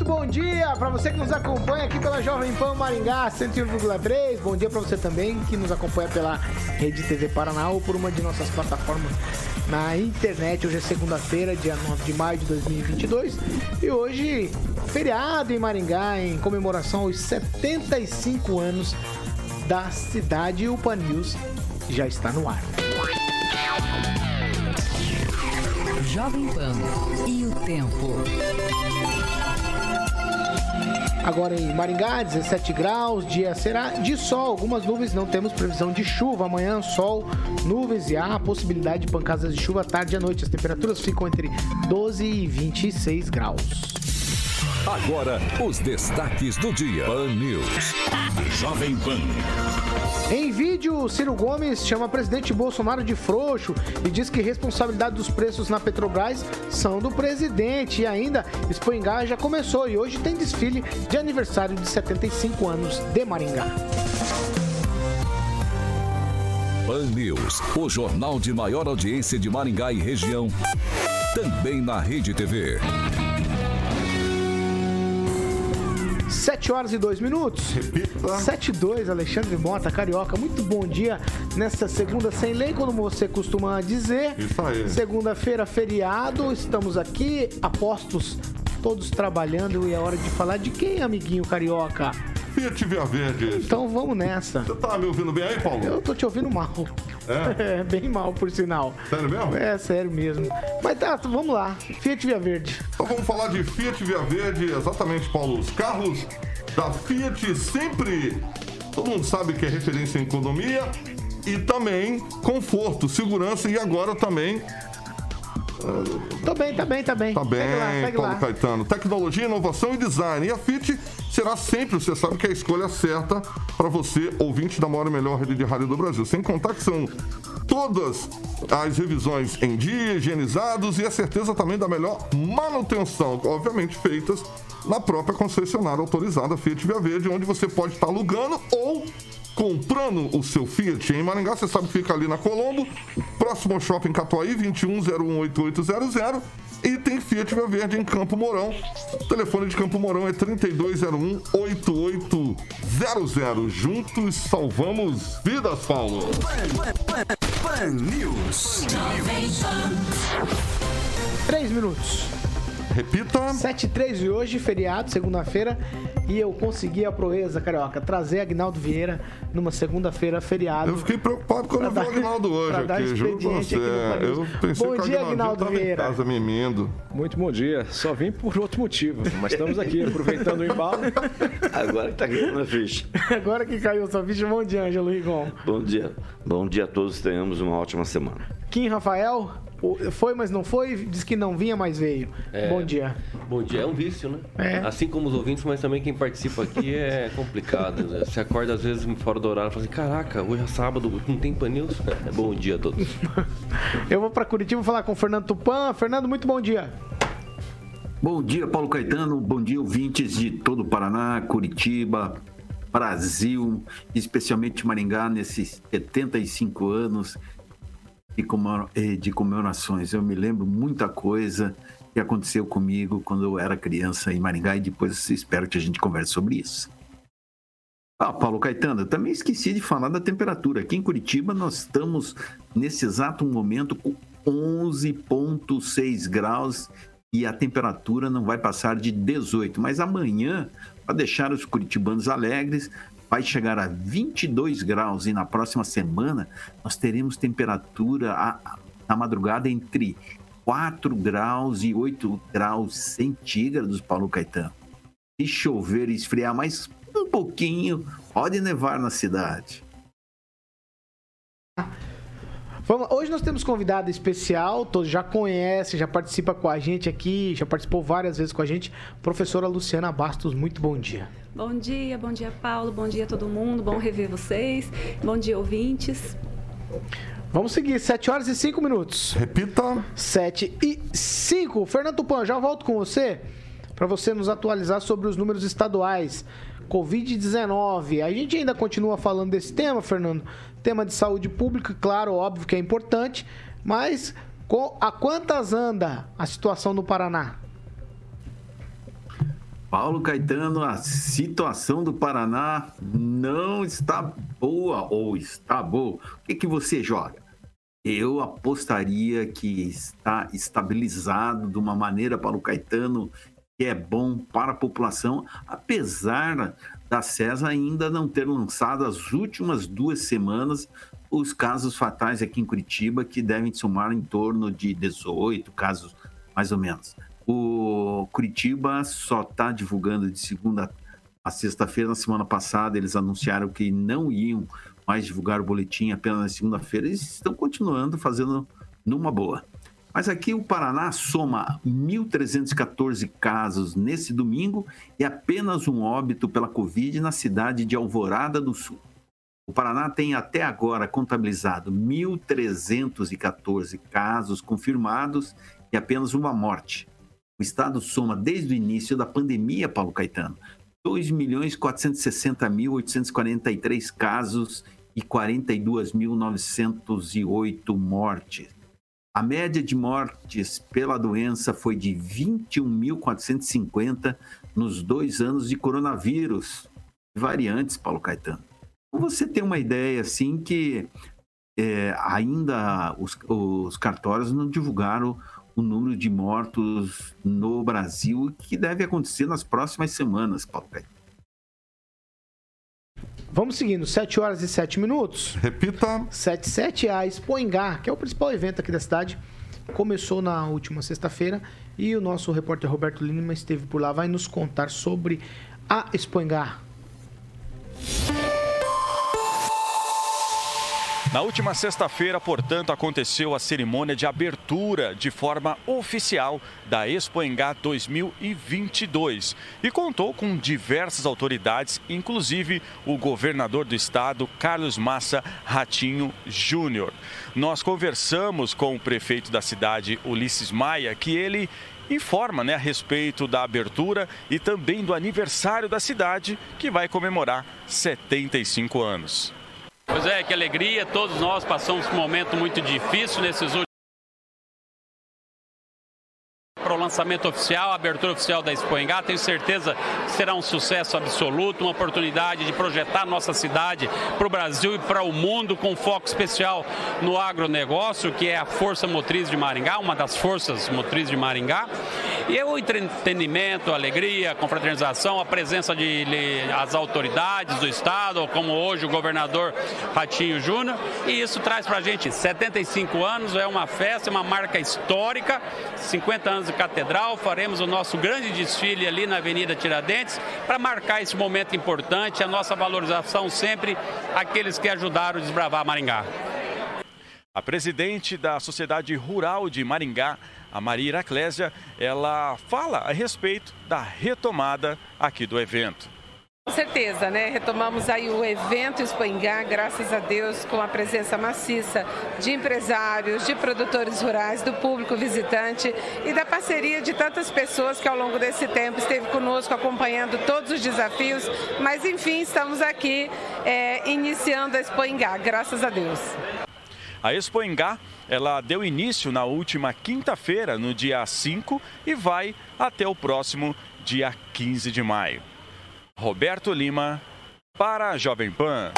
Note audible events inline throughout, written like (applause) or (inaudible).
Muito bom dia para você que nos acompanha aqui pela Jovem Pan Maringá 101,3. Bom dia para você também que nos acompanha pela Rede TV Paraná ou por uma de nossas plataformas na internet. Hoje é segunda-feira, dia 9 de maio de 2022. E hoje, feriado em Maringá, em comemoração aos 75 anos da cidade. E o Pan News já está no ar. Jovem Pan e o tempo. Agora em Maringá, 17 graus, dia será de sol, algumas nuvens, não temos previsão de chuva. Amanhã, sol, nuvens e há a possibilidade de pancadas de chuva tarde e à noite. As temperaturas ficam entre 12 e 26 graus. Agora, os destaques do dia. Pan News. Jovem Pan. Em vídeo, Ciro Gomes chama presidente Bolsonaro de frouxo e diz que responsabilidade dos preços na Petrobras são do presidente. E ainda, Expoingá já começou e hoje tem desfile de aniversário de 75 anos de Maringá. Pan News, o jornal de maior audiência de Maringá e região. Também na Rede TV. 7 horas e 2 minutos. Repita. 7 e 2, Alexandre Mota, Carioca. Muito bom dia nesta segunda sem lei, como você costuma dizer. Isso aí. Segunda-feira, feriado. Estamos aqui, apostos, todos trabalhando. E é hora de falar de quem, amiguinho Carioca? Fiat Via Verde. Então vamos nessa. Você tá me ouvindo bem aí, Paulo? Eu tô te ouvindo mal. É? (laughs) É, bem mal, por sinal. Sério mesmo? É, sério mesmo. Mas tá, vamos lá. Fiat Via Verde. Então vamos falar de Fiat Via Verde, exatamente, Paulo. Os carros da Fiat sempre, todo mundo sabe que é referência em economia e também conforto, segurança e agora também Tô bem, tá bem, tá bem. Tá bem, Segue lá, segue Paulo lá. Caetano. Tecnologia, inovação e design. E a Fit será sempre, você sabe que é a escolha certa para você, ouvinte da maior e melhor rede de rádio do Brasil. Sem contar que são todas as revisões em dia, higienizados e a certeza também da melhor manutenção, obviamente feitas na própria concessionária autorizada Fiat Via Verde, onde você pode estar alugando ou comprando o seu Fiat em Maringá, você sabe que fica ali na Colombo, próximo ao Shopping Catuaí, 21018800. E tem Fiat Via Verde em Campo Mourão. O telefone de Campo Mourão é 3201-8800. Juntos salvamos vidas, Paulo. Pan News. Três minutos. Repita. 7 e 3 e hoje, feriado, segunda-feira, e eu consegui a proeza, Carioca, trazer Agnaldo Vieira numa segunda-feira feriado. Eu fiquei preocupado quando eu vi o Agnaldo hoje pra dar aqui, juro pra expediente você. Eu pensei Bom que dia, Agnaldo Vieira. casa mimindo. Muito bom dia. Só vim por outro motivo, mas estamos aqui aproveitando o embalo. Agora que tá caindo na ficha. (laughs) Agora que caiu sua ficha, bom dia, Ângelo Rigon. Bom dia. Bom dia a todos. Tenhamos uma ótima semana. Kim Rafael, foi, mas não foi, diz que não vinha, mas veio. Bom dia. Bom dia, é um vício, né? É. Assim como os ouvintes, mas também quem participa aqui é (laughs) complicado. né? Você acorda às vezes fora do horário e fala assim: caraca, hoje é sábado, não tem pan news? É, Bom dia a todos. (laughs) Eu vou pra Curitiba falar com o Fernando Tupan. Fernando, muito bom dia. Bom dia, Paulo Caetano. Bom dia, ouvintes de todo o Paraná, Curitiba, Brasil, especialmente Maringá, nesses 75 anos eh, de comemorações. Eu me lembro muita coisa que aconteceu comigo quando eu era criança em Maringá e depois espero que a gente converse sobre isso. Ah, Paulo Caetano, também esqueci de falar da temperatura. Aqui em Curitiba nós estamos nesse exato momento com 11,6 graus e a temperatura não vai passar de 18. Mas amanhã, para deixar os curitibanos alegres, vai chegar a 22 graus e na próxima semana nós teremos temperatura na madrugada entre 4 graus e 8 graus centígrados, Paulo Caetano. Se chover e esfriar mais um pouquinho, pode nevar na cidade. Vamos, hoje nós temos convidado especial, todos já conhece, já participa com a gente aqui, já participou várias vezes com a gente, professora Luciana Bastos. Muito bom dia. Bom dia, bom dia, Paulo. Bom dia, todo mundo. Bom rever vocês. Bom dia, ouvintes. Vamos seguir, 7 horas e 5 minutos. Repita. 7 e 5. Fernando Tupan, já volto com você para você nos atualizar sobre os números estaduais. Covid-19. A gente ainda continua falando desse tema, Fernando. Tema de saúde pública, claro, óbvio que é importante, mas a quantas anda a situação no Paraná? Paulo Caetano, a situação do Paraná não está boa ou está boa. O que, que você joga? Eu apostaria que está estabilizado de uma maneira, Paulo Caetano, que é bom para a população, apesar da CESA ainda não ter lançado as últimas duas semanas os casos fatais aqui em Curitiba, que devem somar em torno de 18 casos, mais ou menos. O Curitiba só está divulgando de segunda a sexta-feira. Na semana passada, eles anunciaram que não iam mais divulgar o boletim apenas na segunda-feira. Eles estão continuando fazendo numa boa. Mas aqui o Paraná soma 1.314 casos nesse domingo e apenas um óbito pela Covid na cidade de Alvorada do Sul. O Paraná tem até agora contabilizado 1.314 casos confirmados e apenas uma morte. O estado soma desde o início da pandemia, Paulo Caetano, 2.460.843 casos e 42.908 mortes. A média de mortes pela doença foi de 21.450 nos dois anos de coronavírus. Variantes, Paulo Caetano. Você tem uma ideia, assim, que é, ainda os, os cartórios não divulgaram o número de mortos no Brasil, que deve acontecer nas próximas semanas, Paulo Caetano. Vamos seguindo, 7 horas e 7 minutos. Repita. 7 7 a Expoingá, que é o principal evento aqui da cidade. Começou na última sexta-feira e o nosso repórter Roberto Lima esteve por lá, vai nos contar sobre a Expoingá. Na última sexta-feira, portanto, aconteceu a cerimônia de abertura de forma oficial da Expo Engá 2022 e contou com diversas autoridades, inclusive o governador do estado, Carlos Massa Ratinho Júnior. Nós conversamos com o prefeito da cidade, Ulisses Maia, que ele informa né, a respeito da abertura e também do aniversário da cidade, que vai comemorar 75 anos. Pois é, que alegria, todos nós passamos um momento muito difícil nesses últimos para o lançamento oficial, a abertura oficial da Expo Engá. Tenho certeza que será um sucesso absoluto, uma oportunidade de projetar nossa cidade para o Brasil e para o mundo, com foco especial no agronegócio, que é a força motriz de Maringá, uma das forças motrizes de Maringá. E o entretenimento, a alegria, a confraternização, a presença de, de as autoridades do Estado, como hoje o governador Ratinho Júnior. E isso traz para a gente 75 anos, é uma festa, uma marca histórica, 50 anos de catedral, faremos o nosso grande desfile ali na Avenida Tiradentes para marcar esse momento importante, a nossa valorização sempre aqueles que ajudaram a desbravar Maringá. A presidente da Sociedade Rural de Maringá, a Maria Iraclésia, ela fala a respeito da retomada aqui do evento. Com certeza, né? Retomamos aí o evento Espanhar, graças a Deus, com a presença maciça de empresários, de produtores rurais, do público visitante e da parceria de tantas pessoas que ao longo desse tempo esteve conosco acompanhando todos os desafios. Mas enfim, estamos aqui é, iniciando a Espanhar, graças a Deus. A Expo ela deu início na última quinta-feira, no dia 5, e vai até o próximo dia 15 de maio. Roberto Lima, para a Jovem Pan.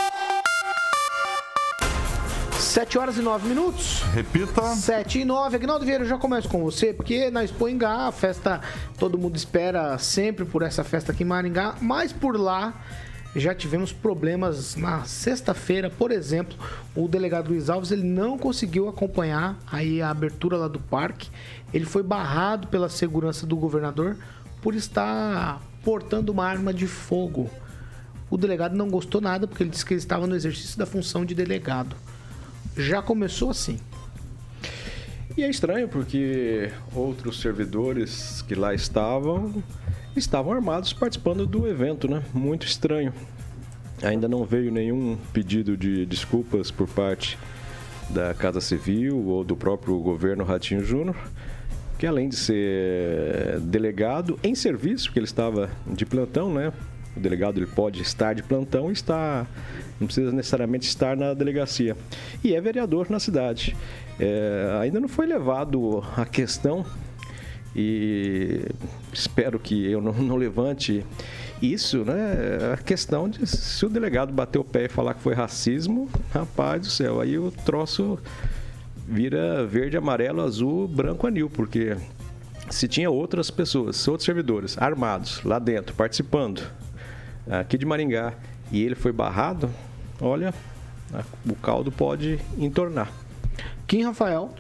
7 horas e 9 minutos. Repita. 7 e 9. Agnaldo Vieira, eu já começo com você, porque na Expo Engá, a festa, todo mundo espera sempre por essa festa aqui em Maringá, mas por lá já tivemos problemas na sexta-feira, por exemplo, o delegado Luiz Alves ele não conseguiu acompanhar aí a abertura lá do parque. Ele foi barrado pela segurança do governador por estar portando uma arma de fogo. O delegado não gostou nada porque ele disse que ele estava no exercício da função de delegado. já começou assim. E é estranho porque outros servidores que lá estavam estavam armados participando do evento, né? Muito estranho. Ainda não veio nenhum pedido de desculpas por parte da Casa Civil ou do próprio governo Ratinho Júnior, que além de ser delegado em serviço, porque ele estava de plantão, né? O delegado ele pode estar de plantão e está, não precisa necessariamente estar na delegacia. E é vereador na cidade. É, ainda não foi levado a questão e espero que eu não, não, levante isso, né? A questão de se o delegado bater o pé e falar que foi racismo, rapaz do céu, aí o troço vira verde, amarelo, azul, branco, anil, porque se tinha outras pessoas, outros servidores armados lá dentro, participando, aqui de Maringá, e ele foi barrado, olha, o caldo pode entornar. Kim Rafael.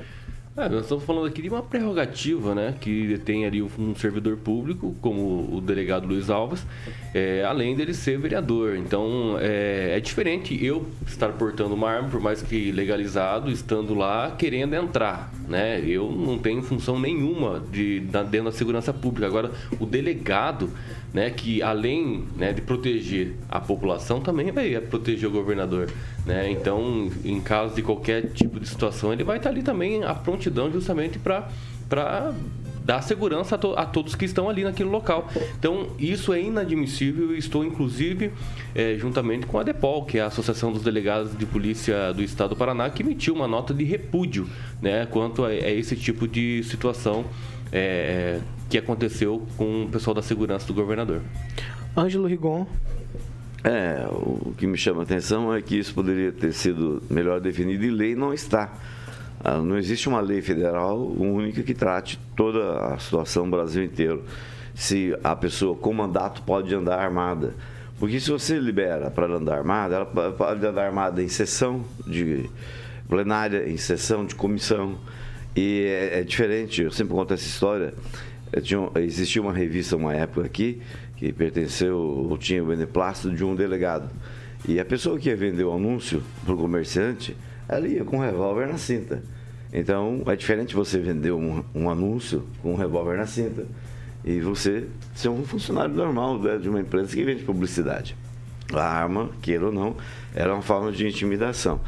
É, nós estamos falando aqui de uma prerrogativa, né, que tem ali um servidor público, como o delegado Luiz Alves, é, além dele ser vereador. Então, é, é, diferente eu estar portando uma arma, por mais que legalizado, estando lá querendo entrar, né? Eu não tenho função nenhuma de, dentro da segurança pública. Agora, o delegado, né, que além né, de proteger a população, também vai proteger o governador. Né? Então, em caso de qualquer tipo de situação, ele vai estar ali também à prontidão justamente para dar segurança a, to a, todos que estão ali naquele local. Então, isso é inadmissível e estou, inclusive, é, juntamente com a DEPOL, que é a Associação dos Delegados de Polícia do Estado do Paraná, que emitiu uma nota de repúdio né, quanto a, a esse tipo de situação é, que aconteceu com o pessoal da segurança do governador. Ângelo Rigon. É, o que me chama a atenção é que isso poderia ter sido melhor definido e lei não está. Ah, não existe uma lei federal única que trate toda a situação no Brasil inteiro. Se a pessoa com mandato pode andar armada. Porque se você libera para andar armada, ela pode andar armada em sessão de plenária, em sessão de comissão. E é, é diferente, eu sempre conto essa história. Tinha, existia uma revista, uma época aqui, que pertenceu, ou tinha o beneplácito de um delegado. E a pessoa que ia vender o anúncio para o comerciante, ela ia com um revólver na cinta. Então, é diferente você vender um, um anúncio com um revólver na cinta e você ser um funcionário normal né, de uma empresa que vende publicidade. A arma, queira ou não, era uma forma de intimidação.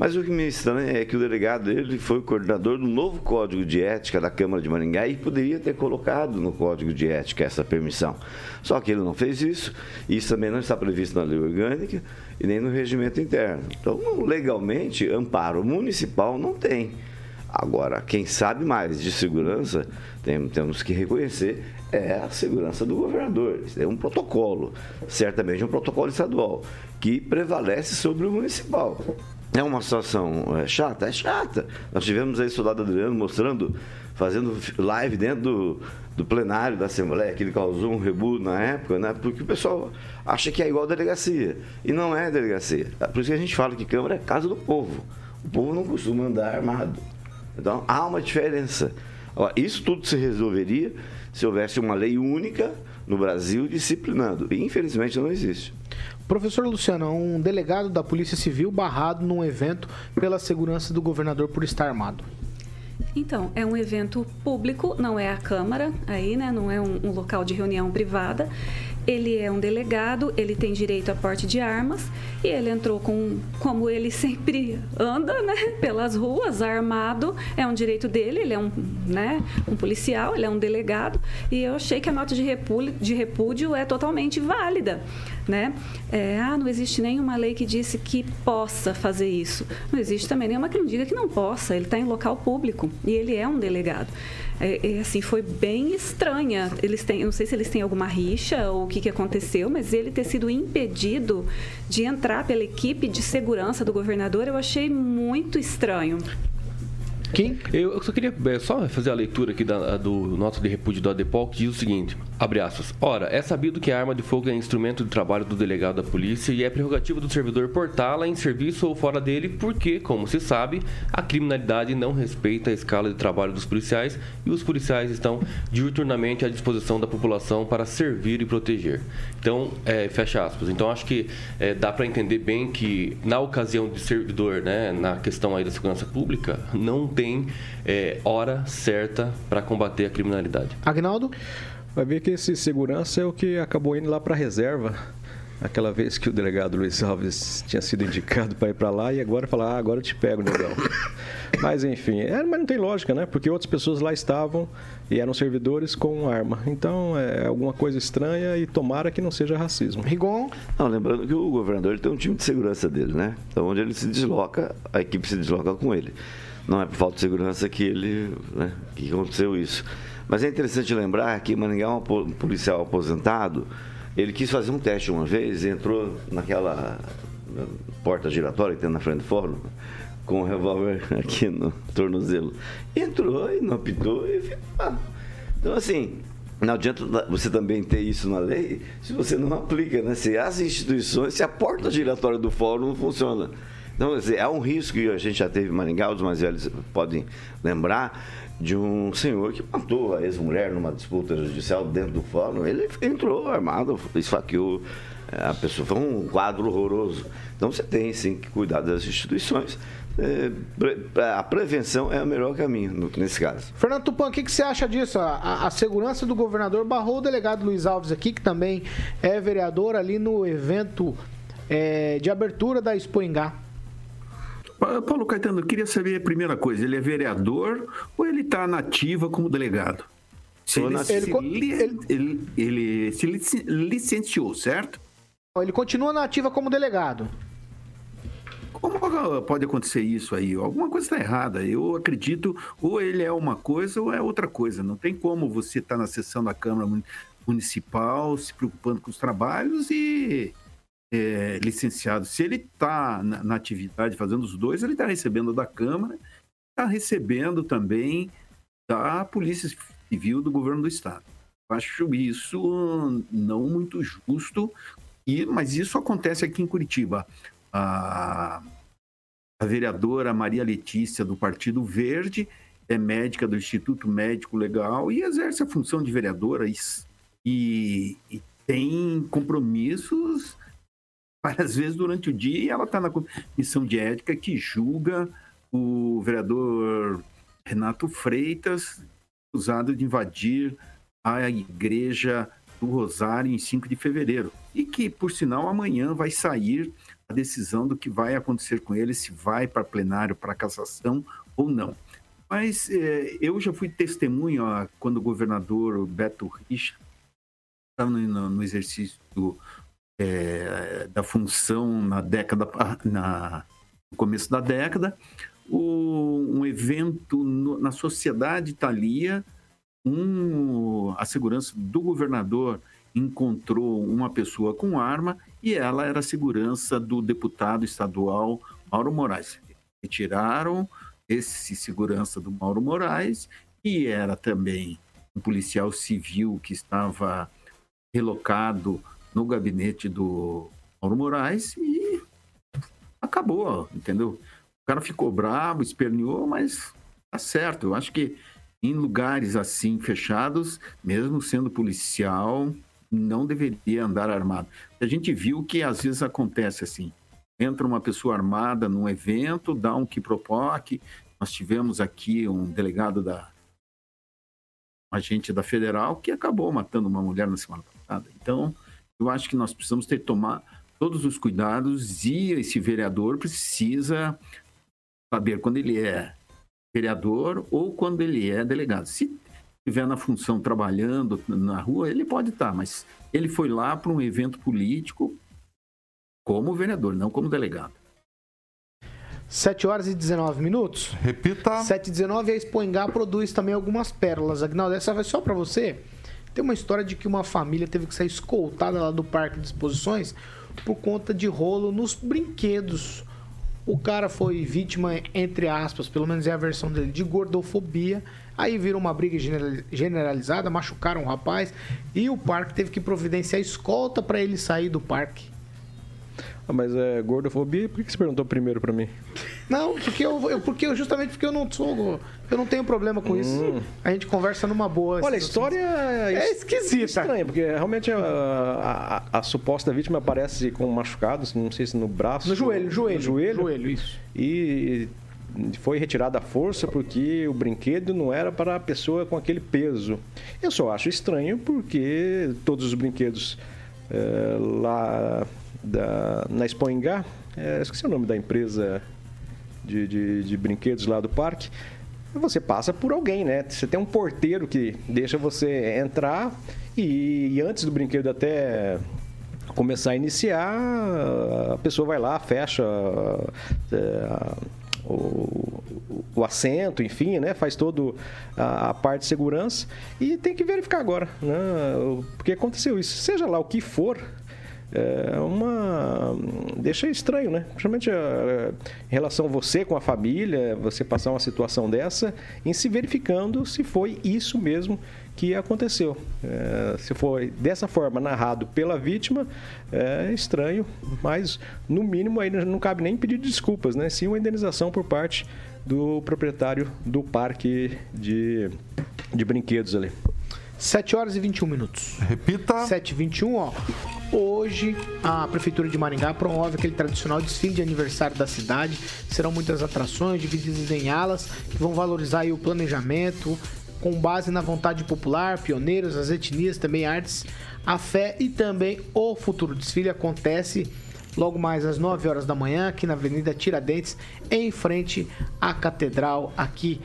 Mas o que me estranha é que o delegado ele foi o coordenador do novo Código de Ética da Câmara de Maringá e poderia ter colocado no Código de Ética essa permissão. Só que ele não fez isso, e isso também não está previsto na lei orgânica e nem no regimento interno. Então, legalmente, amparo municipal não tem. Agora, quem sabe mais de segurança, tem, temos que reconhecer, é a segurança do governador. Isso é um protocolo, certamente um protocolo estadual, que prevalece sobre o municipal. É uma situação é, chata? É chata. Nós tivemos aí o soldado Adriano mostrando, fazendo live dentro do, do plenário da Assembleia, que ele causou um rebu na época, né? Porque o pessoal acha que é igual delegacia. E não é delegacia. É por isso que a gente fala que Câmara é casa do povo. O povo não costuma andar armado. Então há uma diferença. Isso tudo se resolveria se houvesse uma lei única no Brasil disciplinando. E infelizmente não existe. Professor Luciano, um delegado da Polícia Civil barrado num evento pela segurança do governador por estar armado. Então, é um evento público, não é a Câmara, aí, né? Não é um, um local de reunião privada. Ele é um delegado, ele tem direito a porte de armas e ele entrou com, como ele (laughs) sempre anda, né, pelas ruas, armado. É um direito dele, ele é um, né, um policial, ele é um delegado. E eu achei que a nota de repúdio, de repúdio é totalmente válida, né? É, ah, não existe nenhuma lei que disse que possa fazer isso. Não existe também nenhuma que não diga que não possa. Ele está em local público e ele é um delegado é, é, assim, foi bem estranha. Eles têm, não sei se eles têm alguma rixa ou o que, que aconteceu, mas ele ter sido impedido de entrar pela equipe de segurança do governador, eu achei muito estranho. Quem? Eu, eu só queria é, só fazer a leitura aqui da, do nota de repúdio do ADEPOL, que diz o seguinte, abre aspas. Ora, é sabido que a arma de fogo é instrumento de trabalho do delegado da polícia e é prerrogativa do servidor portá-la em serviço ou fora dele, porque, como se sabe, a criminalidade não respeita a escala de trabalho dos policiais e os policiais estão diuturnamente à disposição da população para servir e proteger. Então, é, fecha aspas. Então, acho que é, dá para entender bem que, na ocasião de servidor, né, na questão aí da segurança pública, não tem é, hora certa para combater a criminalidade. Agnaldo? Vai ver que esse segurança é o que acabou indo lá para a reserva. Aquela vez que o delegado Luiz Alves tinha sido indicado para ir para lá e agora falar, ah, agora eu te pego, negão. (laughs) mas enfim, é, mas não tem lógica, né? Porque outras pessoas lá estavam e eram servidores com arma. Então é alguma coisa estranha e tomara que não seja racismo. Rigon? Não, lembrando que o governador ele tem um time de segurança dele, né? Então onde ele se desloca, a equipe se desloca com ele. Não é por falta de segurança que ele, né, que aconteceu isso. Mas é interessante lembrar que Maringá é um policial aposentado ele quis fazer um teste uma vez, entrou naquela porta giratória que tem na frente do fórum, com o revólver (laughs) aqui no tornozelo. Entrou e não apitou e ficou lá. Então, assim, não adianta você também ter isso na lei se você não aplica, né? Se as instituições, se a porta giratória do fórum não funciona. Então, é um risco que a gente já teve em Maringá, os mais velhos podem lembrar, de um senhor que matou a ex-mulher numa disputa judicial dentro do fórum. Ele entrou armado, esfaqueou é, a pessoa. Foi um quadro horroroso. Então você tem sim que cuidar das instituições. É, a prevenção é o melhor caminho nesse caso. Fernando Tupan, o que, você acha disso? A, a, segurança do governador barrou o delegado Luiz Alves aqui, que também é vereador ali no evento é, de abertura da Expo Engá. Paulo Caetano, eu queria saber a primeira coisa: ele é vereador ou ele está nativa como delegado? Se ele, ele, ele, ele, se licenciou, certo? Ele continua nativa como delegado. Como pode acontecer isso aí? Alguma coisa está errada. Eu acredito, ou ele é uma coisa ou é outra coisa. Não tem como você estar tá na sessão da Câmara Municipal se preocupando com os trabalhos e é, licenciado, se ele está na, na, atividade fazendo os dois, ele está recebendo da Câmara, está recebendo também da Polícia Civil do Governo do Estado. Acho isso não muito justo, e, mas isso acontece aqui em Curitiba. A, a vereadora Maria Letícia, do Partido Verde, é médica do Instituto Médico Legal e exerce a função de vereadora e, e, e tem compromissos várias vezes durante o dia e ela está na comissão de ética que julga o vereador Renato Freitas, acusado de invadir a igreja do Rosário em 5 de fevereiro. E que, por sinal, amanhã vai sair a decisão do que vai acontecer com ele, se vai para plenário, para cassação ou não. Mas é, eu já fui testemunho ó, quando o governador Beto Richa estava no, no exercício do, é, da função na década, na, no começo da década, o, um evento no, na sociedade italia, um, a segurança do governador encontrou uma pessoa com arma e ela era a segurança do deputado estadual Mauro Moraes. Retiraram esse segurança do Mauro Moraes e era também um policial civil que estava relocado no gabinete do Mauro Moraes e acabou, entendeu? O cara ficou bravo, esperneou, mas tá certo. Eu acho que em lugares assim fechados, mesmo sendo policial, não deveria andar armado. A gente viu que às vezes acontece assim. Entra uma pessoa armada num evento, dá um que propoque. Nós tivemos aqui um delegado da um agente da federal que acabou matando uma mulher na semana passada. Então, eu acho que nós precisamos ter tomar todos os cuidados e esse vereador precisa saber quando ele é vereador ou quando ele é delegado. Se estiver na função trabalhando na rua, ele pode estar, mas ele foi lá para um evento político como vereador, não como delegado. 7 horas e 19 minutos. Repita. 7 e 19 a Expoingá produz também algumas pérolas. Agnaldo, essa vai só para você. Tem uma história de que uma família teve que sair escoltada lá do parque de exposições por conta de rolo nos brinquedos. O cara foi vítima, entre aspas, pelo menos é a versão dele, de gordofobia. Aí virou uma briga general- generalizada, machucaram o rapaz e o parque teve que providenciar escolta para ele sair do parque. Ah, mas é gordofobia, por que você perguntou primeiro pra mim? Não, porque eu, eu- porque eu- justamente porque eu não sou, eu não tenho problema com isso. A gente conversa numa boa. Hum. Olha, a esses história é, É esquisita. Estranha, porque realmente a, a- a suposta vítima aparece com machucados, não sei se no braço. No joelho, joelho, No joelho. joelho, isso. E foi retirada a força porque o brinquedo não era para a pessoa com aquele peso. Eu só acho estranho porque todos os brinquedos eh, lá da, na Expoingá, eh, esqueci o nome da empresa de, de, de brinquedos lá do parque. Você passa por alguém, né? Você tem um porteiro que deixa você entrar e, e antes do brinquedo até começar a iniciar, a pessoa vai lá, fecha é, o, o assento, enfim, né? Faz toda a, a parte de segurança e tem que verificar agora, né? Porque aconteceu isso. Seja lá o que for, é uma deixa estranho, né? Principalmente eh, em relação a você com a família, você passar uma situação dessa, em se verificando se foi isso mesmo que aconteceu. Eh, se foi dessa forma narrado pela vítima, é estranho, mas no mínimo aí não cabe nem pedir desculpas, né? Sim uma indenização por parte do proprietário do parque de, de brinquedos ali. 7 horas e 21 minutos. Repita. 7 e 21, ó. Hoje, a Prefeitura de Maringá promove aquele tradicional desfile de aniversário da cidade. Serão muitas atrações divididas em alas que vão valorizar o planejamento com base na vontade popular, pioneiros, as etnias, também artes, a fé e também o futuro. Desfile acontece logo mais às 9 horas da manhã aqui na Avenida Tiradentes, em frente à Catedral aqui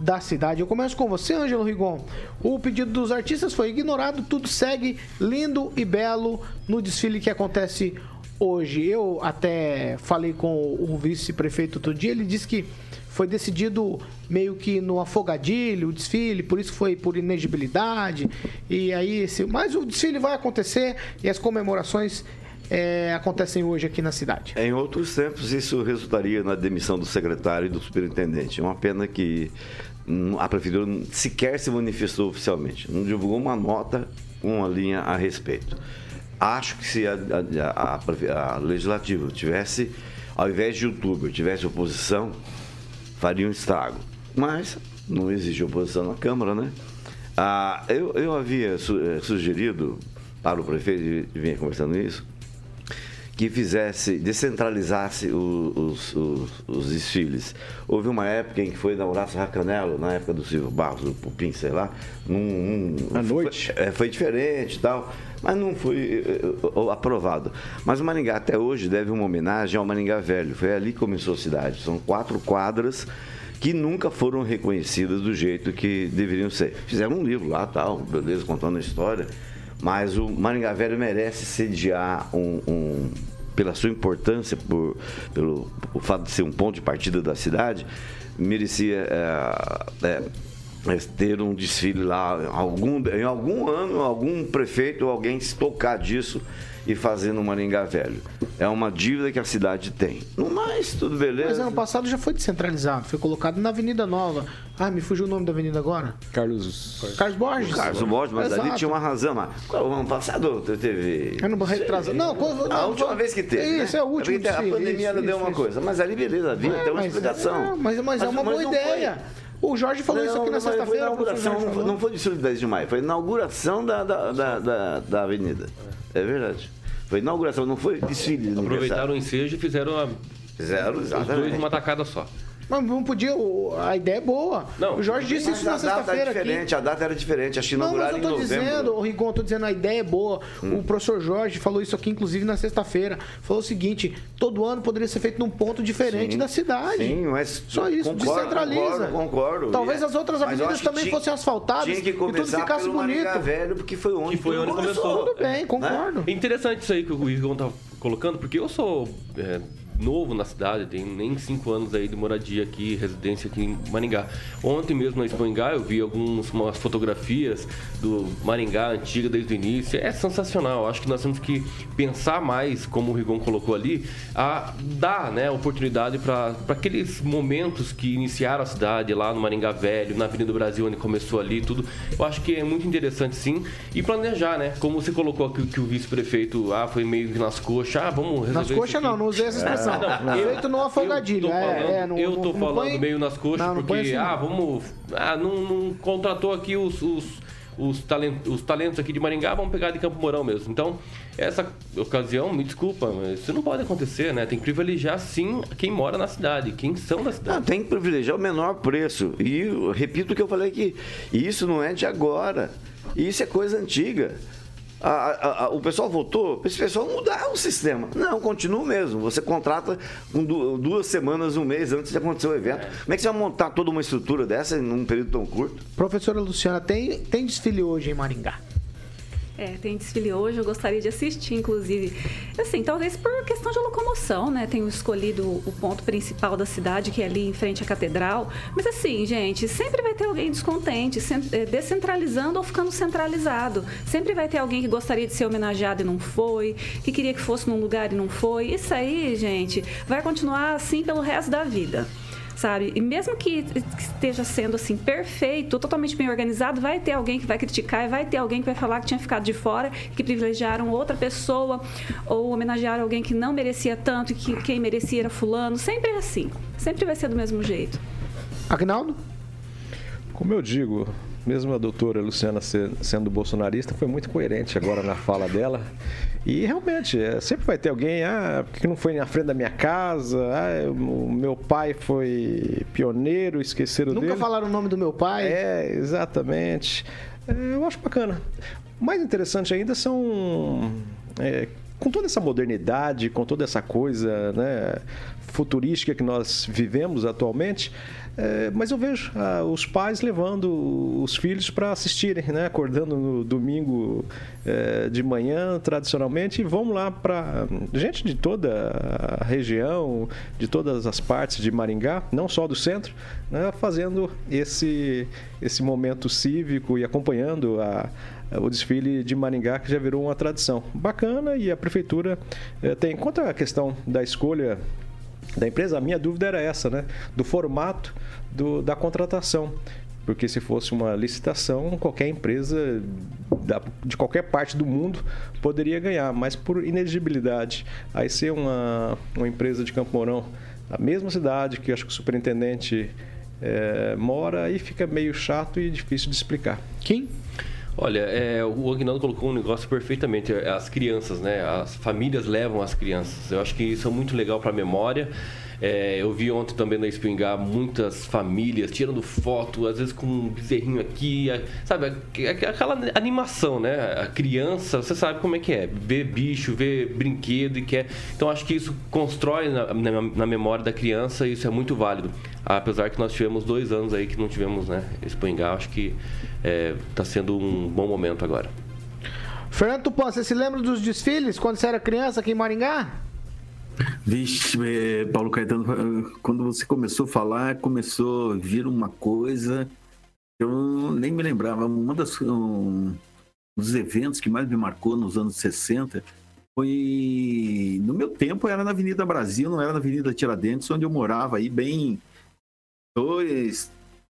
da cidade. Eu começo com você, Ângelo Rigon. O pedido dos artistas foi ignorado, tudo segue lindo e belo no desfile que acontece hoje. Eu até falei com o vice-prefeito outro dia, ele disse que foi decidido meio que no afogadilho o desfile, por isso foi por inegibilidade. E aí, esse, mas o desfile vai acontecer e as comemorações é, acontecem hoje aqui na cidade. Em outros tempos, isso resultaria na demissão do secretário e do superintendente. É uma pena que a prefeitura sequer se manifestou oficialmente, não divulgou uma nota, uma linha a respeito. Acho que se a, a, a, a legislativa tivesse, ao invés de youtuber, tivesse oposição, faria um estrago. Mas não existe oposição na Câmara, né? Ah, eu, eu havia eh, sugerido para o prefeito, e vinha conversando isso, que fizesse, descentralizasse os, os, os desfiles. Houve uma época em que foi na Horácio Racanelo, na época do Silvio Barros, do Pupim, sei lá, num, num- À noite. Foi, é, foi diferente e tal, mas não foi eh, aprovado. Mas o Maringá até hoje deve uma homenagem ao Maringá Velho. Foi ali que começou a cidade. São quatro quadras que nunca foram reconhecidas do jeito que deveriam ser. Fizeram um livro lá, tal, beleza, contando a história. Mas o Maringá Velho merece sediar um, um- pela sua importância, por, pelo o fato de ser um ponto de partida da cidade, merecia é, é, ter um desfile lá, algum, em algum ano, algum prefeito ou alguém se tocar disso e fazer no Maringá Velho. É uma dívida que a cidade tem. No mais, tudo beleza. Mas ano passado já foi descentralizado, foi colocado na Avenida Nova. Ah, me fugiu o nome da avenida agora? Carlos. Carlos Borges. Carlos Borges, mas ali Exato. tinha uma razão. Mas o ano passado teve. É no retrasado. Não, quando- A não, última vez que teve. Isso, né? é o último Porque A pandemia isso, não deu isso, uma isso. coisa. Mas ali, beleza, havia, É, tem uma mas- explicação. é, mas, mas é uma boa não ideia. O Jorge falou isso aqui na não, sexta-feira. não, não foi de desfile 10 de maio, foi inauguração da, da, da, da, da avenida. É verdade. Foi inauguração, não foi desfile. de Aproveitaram o ensejo e fizeram a- Fizeram, os exatamente. dois numa tacada só. Mas não podia, a ideia é boa. Não, o Jorge disse isso na a data é sexta-feira aqui. diferente, a data era diferente. Acho que Não, mas eu tô dizendo, o Rigon, eu tô dizendo, a ideia é boa. Hum. O professor Jorge falou isso aqui, inclusive, na sexta-feira. Falou o seguinte: todo ano poderia ser feito num ponto diferente Sim, da cidade. Sim, mas. Só isso, concordo, descentraliza. Concordo, concordo. Talvez é- as outras avenidas também tinha- fossem asfaltadas Tinha que e tudo começar ficasse pelo bonito. Maringá Velho, porque foi onde Que foi onde começou. Tudo bem, concordo. É interessante isso aí que o Igor tá colocando, porque eu sou é, novo na cidade, tem nem cinco anos aí de moradia aqui, residência aqui em Maringá. Ontem mesmo na Expoingá eu vi algumas fotografias do Maringá antiga desde o início. É sensacional. Acho que nós temos que pensar mais, como o Rigon colocou ali, a dar né, oportunidade para aqueles momentos que iniciaram a cidade lá no Maringá Velho, na Avenida do Brasil, onde começou ali tudo. Eu acho que é muito interessante sim. E planejar, né? Como você colocou aqui que o vice-prefeito ah, foi meio nas coxas, ah, vamos resolver. Nas coxas não, não usei essa expressão. É, não, feito no afogadilho. Eu tô falando, é, é, não, eu tô não, falando põe... meio nas coxas não, porque, assim, ah, vamos. Ah, não, não contratou aqui os, os os, talentos, os talentos aqui de Maringá vão pegar de Campo Mourão mesmo. Então, essa ocasião, me desculpa, mas isso não pode acontecer, né? Tem que privilegiar sim quem mora na cidade, quem são da cidade. Não, tem que privilegiar o menor preço. E repito o que eu falei aqui, isso não é de agora. Isso é coisa antiga a, a, a, o pessoal votou para esse pessoal mudar o sistema. Não, continua mesmo. Você contrata com duas semanas, um mês antes de acontecer o evento. É. Como é que você vai montar toda uma estrutura dessa num período tão curto? Professora Luciana, tem, tem desfile hoje em Maringá? É, tem desfile hoje, eu gostaria de assistir, inclusive. Assim, talvez por questão de locomoção, né? Tenho escolhido o ponto principal da cidade, que é ali em frente à catedral. Mas assim, gente, sempre vai ter alguém descontente, é, descentralizando ou ficando centralizado. Sempre vai ter alguém que gostaria de ser homenageado e não foi, que queria que fosse num lugar e não foi. Isso aí, gente, vai continuar assim pelo resto da vida sabe? E mesmo que esteja sendo assim perfeito, totalmente bem organizado, vai ter alguém que vai criticar, vai ter alguém que vai falar que tinha ficado de fora, que privilegiaram outra pessoa ou homenagearam alguém que não merecia tanto e que quem merecia era fulano. Sempre é assim. Sempre vai ser do mesmo jeito. Agnaldo? Como eu digo, mesmo a doutora Luciana sendo bolsonarista, foi muito coerente agora na fala dela. E realmente, é, sempre vai ter alguém, ah, porque não foi na frente da minha casa, ah, o meu pai foi pioneiro, esqueceram Nunca dele. Nunca falaram o nome do meu pai? É, exatamente. É, eu acho bacana. Mais interessante ainda são é, com toda essa modernidade, com toda essa coisa né, futurística que nós vivemos atualmente, é, mas eu vejo ah, os pais levando os filhos para assistirem, né, acordando no domingo é, de manhã, tradicionalmente, e vão lá para gente de toda a região, de todas as partes de Maringá, não só do centro, né, fazendo esse, esse momento cívico e acompanhando a o desfile de Maringá, que já virou uma tradição. Bacana e a prefeitura eh, tem. Quanto à questão da escolha da empresa, a minha dúvida era essa, né? Do formato do, da contratação. Porque se fosse uma licitação, qualquer empresa da, de qualquer parte do mundo poderia ganhar, mas por ineligibilidade. Aí ser uma, uma empresa de Campo Mourão, a mesma cidade que acho que o superintendente é, mora, aí fica meio chato e difícil de explicar. Quem? Olha, é, o Agnaldo colocou um negócio perfeitamente. As crianças, né? As famílias levam as crianças. Eu acho que isso é muito legal para a memória. É, eu vi ontem também na Espingar muitas famílias tirando foto, às vezes com um bezerrinho aqui, sabe? Aquela animação, né? A criança, você sabe como é que é, ver bicho, ver brinquedo e quer. Então acho que isso constrói na, na, na memória da criança e isso é muito válido. Apesar que nós tivemos dois anos aí que não tivemos, né? Espingar, acho que está é, tá sendo um bom momento agora. Fernando Tupã, você se lembra dos desfiles quando você era criança aqui em Maringá? Vixe, é, Paulo Caetano, quando você começou a falar, começou a vir uma coisa eu nem me lembrava. Um, das, um dos eventos que mais me marcou nos anos 60 foi. No meu tempo era na Avenida Brasil, não era na Avenida Tiradentes, onde eu morava aí, bem. Dois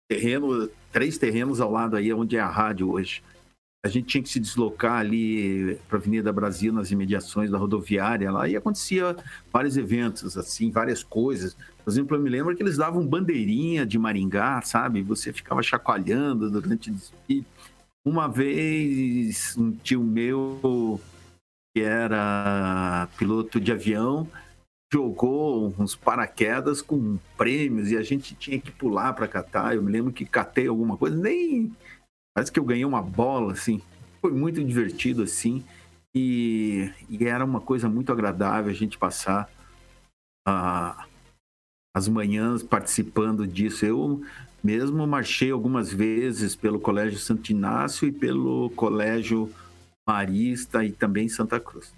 terrenos, três terrenos ao lado aí, onde é a rádio hoje a gente tinha que se deslocar ali para a Avenida Brasil, nas imediações da rodoviária lá, e acontecia vários eventos, assim, várias coisas. Por exemplo, eu me lembro que eles davam bandeirinha de Maringá, sabe? Você ficava chacoalhando durante o desfile. Uma vez, um tio meu, que era piloto de avião, jogou uns paraquedas com prêmios e a gente tinha que pular para catar. Eu me lembro que catei alguma coisa, nem Parece que eu ganhei uma bola, assim. Foi muito divertido, assim. E, e era uma coisa muito agradável a gente passar as manhãs participando disso. Eu mesmo marchei algumas vezes pelo Colégio Santo Inácio e pelo Colégio Marista e também Santa Cruz.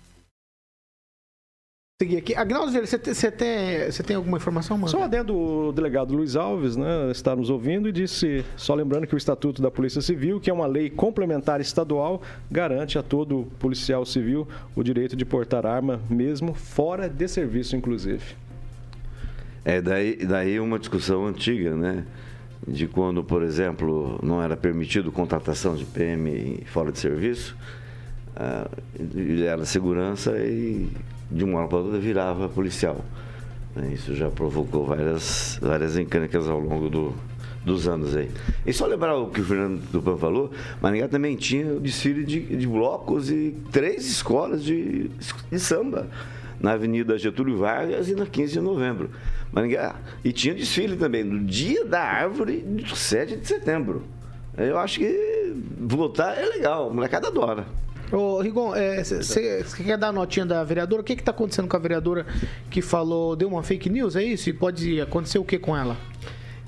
Seguir aqui. Agnaldo você tem, você tem, você tem alguma informação, mano? Só adendo o delegado Luiz Alves, né, está nos ouvindo e disse, só lembrando que o Estatuto da Polícia Civil, que é uma lei complementar estadual, garante a todo policial civil o direito de portar arma, mesmo fora de serviço, inclusive. É, daí, daí uma discussão antiga, né? De quando, por exemplo, não era permitido contratação de PM fora de serviço, ele era segurança e de uma hora para outra virava policial. Né, Isso já provocou várias, várias encânicas ao longo do, dos anos aí. E só lembrar o que o Fernando Tupan falou, Maringá também tinha o desfile de, de blocos e três escolas de, de samba na Avenida Getúlio Vargas e na 15 de novembro. Maringá. E tinha desfile também no dia da árvore do 7 de setembro. Eu acho que votar é legal, a molecada adora. Ô, Rigon, você quer dar a notinha da vereadora? O que está acontecendo com a vereadora que falou, deu uma fake news, é isso? E pode acontecer o que com ela?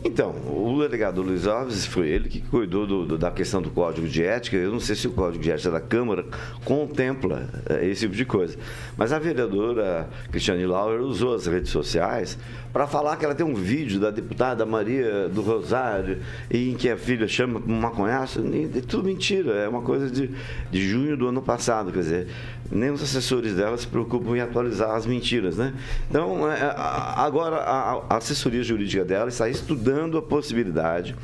Então, o delegado Luiz Alves foi ele que cuidou do- do- da questão do código de ética. Eu não sei se o código de ética da Câmara contempla eh, esse tipo de coisa. Mas a vereadora Cristiane Lauer usou as redes sociais para falar que ela tem um vídeo da deputada Maria do Rosário em que a filha chama maconhaço. É tudo mentira. É uma coisa de, de junho do ano passado. Quer dizer, nem os assessores dela se preocupam em atualizar as mentiras, né? Então, é, a- agora a assessoria jurídica dela está estudando a possibilidade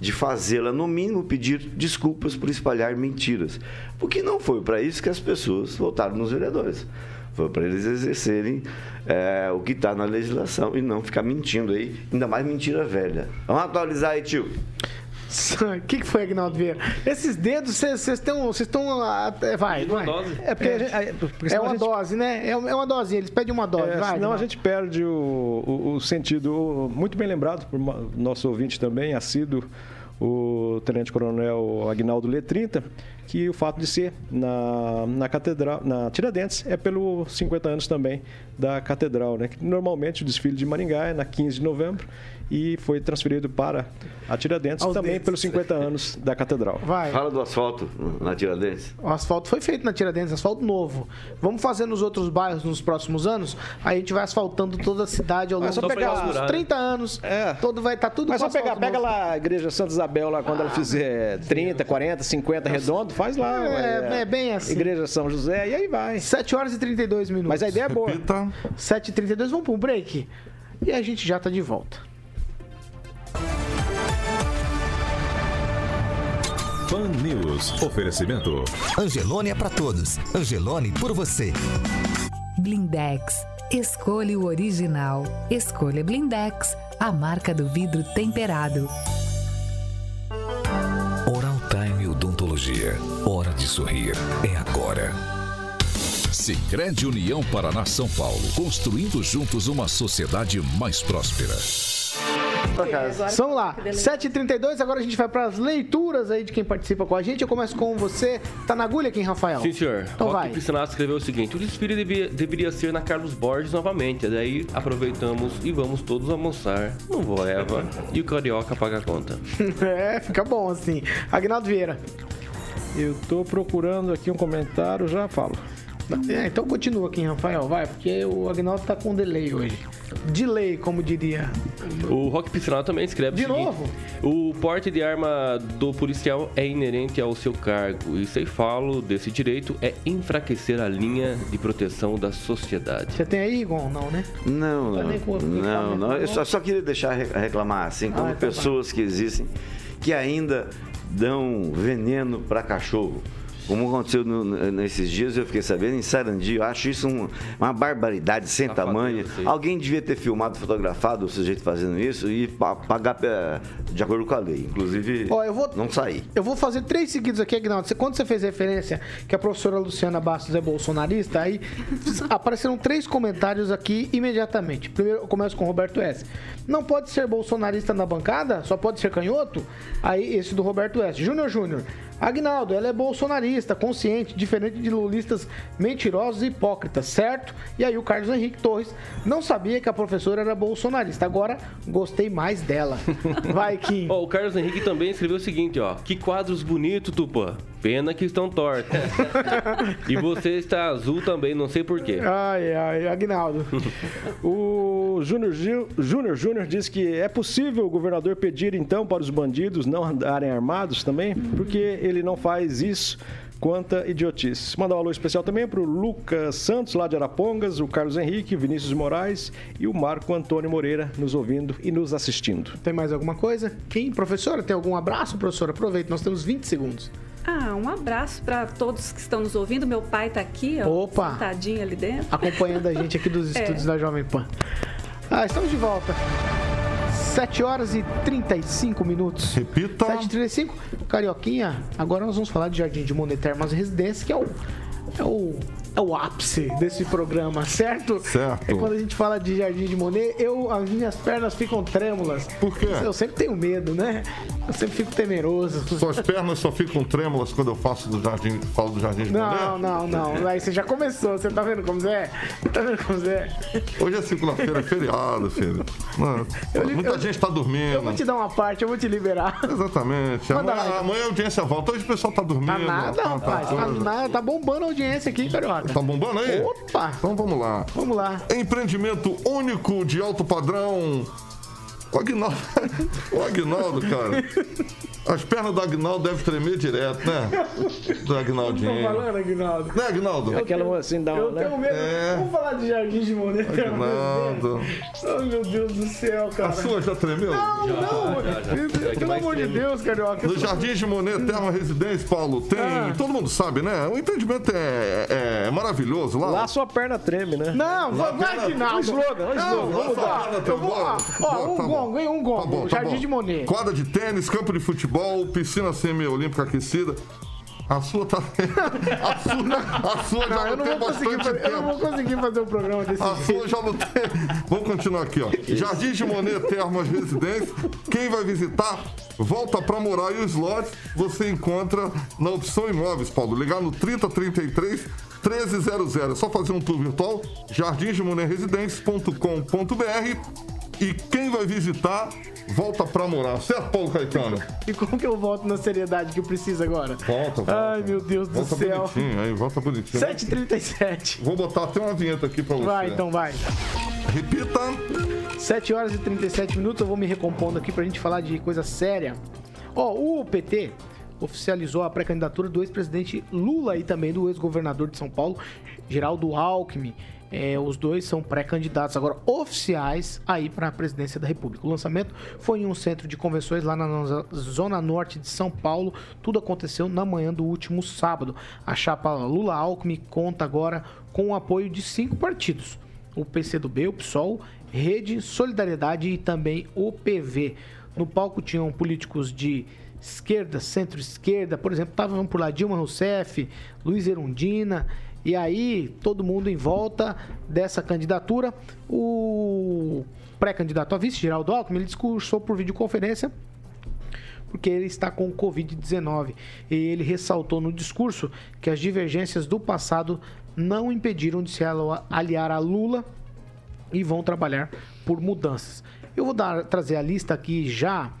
de fazê-la, no mínimo, pedir desculpas por espalhar mentiras. Porque não foi para isso que as pessoas votaram nos vereadores. Foi para eles exercerem é, o que está na legislação e não ficar mentindo aí, ainda mais mentira velha. Vamos atualizar aí, tio. O que, que foi, Agnaldo Vieira? Esses dedos, vocês estão. Vocês estão. Vai, vai. É porque, a gente- é, porque É a uma gente- dose, né? É uma é uma dose. Eles pedem uma dose. É, vai, senão a Agnaldo. gente perde o, o- o sentido. O- Muito bem lembrado por nosso ouvinte também, assíduo, o Tenente Coronel Agnaldo Letrinta, que o fato de ser na, na Catedral, na Tiradentes, é pelos 50 anos também da Catedral, né? Normalmente o desfile de Maringá é na 15 de novembro e foi transferido para a Tiradentes Aos também dedos. pelos 50 anos da Catedral. Vai. Fala do asfalto na Tiradentes. O asfalto foi feito na Tiradentes, asfalto novo. Vamos fazer nos outros bairros nos próximos anos. Aí a gente vai asfaltando toda a cidade ao É longo só dos pegar- próximos 30 anos. Todo vai estar tudo Mas com só pegar, asfalto pega novo. lá a igreja Santa Isabel lá quando ela fizer 30, 40, 50 redondo, faz lá. É, ué. é bem assim. Igreja São José, e aí vai. 7 horas e 32 minutos. Mas a ideia é boa. 7 e 32 vamos para um break? E a gente já tá de volta. Pan News. Oferecimento. Angelone é pra todos. Angelone por você. Blindex. Escolha o original. Escolha Blindex, a marca do vidro temperado. Odontologia. Hora de sorrir. É agora. Sicredi União Paraná São Paulo. Construindo juntos uma sociedade mais próspera. Vamos lá, 7h32, agora a gente vai para as leituras aí de quem participa com a gente. Eu começo com você. Tá na agulha aqui, Rafael? Sim, senhor. Então Roque vai. Piscinato escreveu o seguinte: o desfile devia- deveria ser na Carlos Borges novamente. Daí aproveitamos e vamos todos almoçar no Voeva e o Carioca paga a conta. (laughs) é, fica bom assim. Agnaldo Vieira. Eu tô procurando aqui um comentário, já falo. É, então continua aqui, Rafael, vai, porque o Agnaldo tá com delay hoje. Delay, como diria. O Rock Piscinato também escreve De o seguinte, novo? O porte de arma do policial é inerente ao seu cargo. E sem falo desse direito é enfraquecer a linha de proteção da sociedade. Você tem aí, Gon? Não, né? Não, Tá não. com Não, equipamento, não. Eu não? só, só queria deixar re- reclamar assim, como Ah, pessoas que existem que ainda dão veneno para cachorro. Como aconteceu no- nesses dias, eu fiquei sabendo em Sarandi, eu acho isso um- uma barbaridade sem tamanho. Alguém devia ter filmado, fotografado o sujeito fazendo isso e pa- pagar eh, de acordo com a lei. Inclusive, Ó, eu vou- não sair. Eu vou fazer três seguidos aqui, Agnaldo. Você, quando você fez referência que a professora Luciana Bastos é bolsonarista, aí (laughs) apareceram três comentários aqui imediatamente. Primeiro, eu começo com o Roberto S. Não pode ser bolsonarista na bancada? Só pode ser canhoto? Aí, esse do Roberto S. Júnior Júnior. Agnaldo, ela é bolsonarista, consciente, diferente de lulistas mentirosos e hipócritas, certo? E aí o Carlos Henrique Torres não sabia que a professora era bolsonarista. Agora, gostei mais dela. (laughs) Vai, Kim. Ó, o Carlos Henrique também escreveu o seguinte, ó. Que quadros bonitos, Tupã. Pena que estão tortos. (laughs) e você está azul também, não sei porquê. Ai, ai, Agnaldo. O Júnior Júnior Júnior diz que é possível o governador pedir então para os bandidos não andarem armados também, porque ele não faz isso. Quanta idiotice. Mandar um alô especial também para o Lucas Santos, lá de Arapongas, o Carlos Henrique, Vinícius Moraes e o Marco Antônio Moreira nos ouvindo e nos assistindo. Tem mais alguma coisa? Kim, professora, tem algum abraço, professora? Aproveita, nós temos 20 segundos. Ah, um abraço para todos que estão nos ouvindo. Meu pai tá aqui, ó, Opa! sentadinho ali dentro. acompanhando a gente aqui dos (laughs) É. estúdios da Jovem Pan. Ah, estamos de volta. 7 horas e 35 minutos. Repita. 7 e 35 Carioquinha, agora nós vamos falar de Jardim de Monet Termas Residência, que é o, é o, é o ápice desse programa, certo? Certo. É quando a gente fala de Jardim de Monet, eu, as minhas pernas ficam trêmulas. Por quê? Eu sempre tenho medo, né? Eu sempre fico temeroso. Suas pernas só ficam trêmulas quando eu faço do jardim, falo do jardim de Não, mulher? não, não. Aí você já começou, você tá vendo como é? Tá vendo como é? Hoje é segunda-feira, é feriado, filho. Não, Eu- muita eu- gente tá Eu dormindo. vou te dar uma parte, eu vou te liberar. Exatamente. Manda Amanhã, lá, então. amanhã a audiência volta. Hoje o pessoal tá dormindo. Tá nada, rapaz. Tá, coisa. nada, tá bombando a audiência aqui, Carioca. Tá bombando aí? Opa! Então vamos lá. Vamos lá. Empreendimento único de alto padrão. O Agnaldo, o Agnaldo, cara. As pernas do Agnaldo devem tremer direto, né? Do Agnaldinho. Tô falando, Aguinaldo. Né, Agnaldo? Aquela assim dá Eu uma, né? tenho medo. É. Vamos falar de Jardim de Monet. Agnaldo. Oh, meu Deus do céu, cara. A sua já tremeu? Não, não. Pelo amor de Deus, Carioca. No Jardim de Monet Terma Residência, Paulo, tem. Ah. Todo mundo sabe, né? O empreendimento é, é- é maravilhoso lá. Lá sua perna treme, né? Não, vai, vai, Aguinaldo. um slogan, um Não, slogan. vamos lá. Eu vou, ó, ó, um gongo, hein? Um gongo. Tá bom, tá Jardim bom. de Monet. Quadra de tênis, campo de futebol, piscina semi-olímpica aquecida. A sua tá. (laughs) A sua, a sua já Não, eu não, não tem vou conseguir bastante fazer, eu não tempo. vou conseguir fazer o programa desse A jeito. sua já não tem. Vamos continuar aqui, ó. Jardim de Monet Termas Residência. Quem vai visitar, volta pra morar e os lotes você encontra na opção imóveis, Paulo. Ligar no 3033 1300. É só fazer um tour virtual, jardimdemonerresidência.com.br e quem vai visitar, volta pra morar. Certo, Paulo Caetano? E como que eu volto na seriedade que eu preciso agora? Volta, volta. Ai, meu Deus do Volta céu. bonitinho, aí, volta bonitinho. 7h37. Vou botar até uma vinheta aqui pra você. Vai, então vai. Repita. 7 horas e 37 minutos, eu vou me recompondo aqui pra gente falar de coisa séria. Ó, o PT oficializou a pré-candidatura do ex-presidente Lula e também do ex-governador de São Paulo, Geraldo Alckmin. É, os dois são pré-candidatos agora oficiais aí para a presidência da República. O lançamento foi em um centro de convenções lá na zona norte de São Paulo. Tudo aconteceu na manhã do último sábado. A chapa Lula-Alckmin conta agora com o apoio de cinco partidos o PCdoB, o PSOL, Rede, Solidariedade e também o PV. No palco tinham políticos de esquerda, centro-esquerda, por exemplo, estavam por lá Dilma Rousseff, Luiz Erundina, e aí todo mundo em volta dessa candidatura. O pré-candidato a vice, Geraldo Alckmin, ele discursou por videoconferência porque ele está com o Covid-19. E ele ressaltou no discurso que as divergências do passado não impediram de se aliar a Lula e vão trabalhar por mudanças. Eu vou dar, trazer a lista aqui já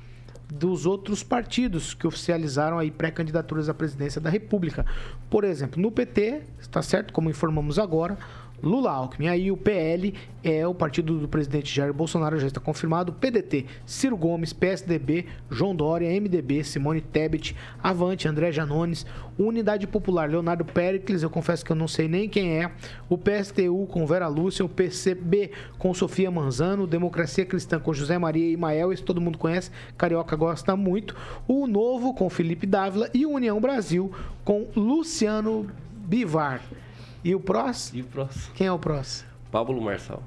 dos outros partidos que oficializaram aí pré-candidaturas à presidência da República. Por exemplo, no PT, está certo, como informamos agora, Lula Alckmin. Aí o PL é o partido do presidente Jair Bolsonaro, já está confirmado. PDT, Ciro Gomes, PSDB, João Dória, MDB, Simone Tebet, Avante, André Janones, Unidade Popular, Leonardo Pericles, eu confesso que eu não sei nem quem é. O PSTU com Vera Lúcia, o PCB com Sofia Manzano, Democracia Cristã com José Maria Imael, esse todo mundo conhece, Carioca gosta muito. O Novo com Felipe Dávila e União Brasil com Luciano Bivar. E o próximo? E o próximo? Quem é o próximo? Pablo Marçal.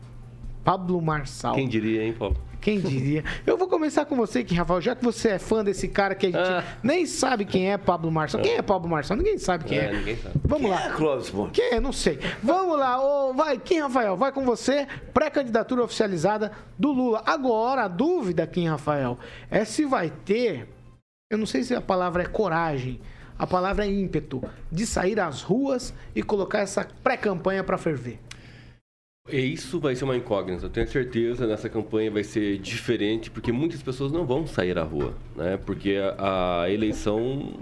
Pablo Marçal. Quem diria, hein, Paulo? Quem diria? Eu vou começar com você aqui, Rafael, já que você é fã desse cara que a gente Ah. nem sabe quem é Pablo Marçal. Quem é Pablo Marçal? Ninguém sabe quem é. É, ninguém sabe. Vamos lá. Clóvis Ponte. Quem é? Não sei. Vamos lá. Ô, vai, Kim Rafael, vai com você. Pré-candidatura oficializada do Lula. Agora, a dúvida, Kim Rafael, é se vai ter. Eu não sei se a palavra é coragem. A palavra é ímpeto, de sair às ruas e colocar essa pré-campanha para ferver? Isso vai ser uma incógnita. Eu tenho certeza nessa campanha vai ser diferente, porque muitas pessoas não vão sair à rua, né? Porque a, a eleição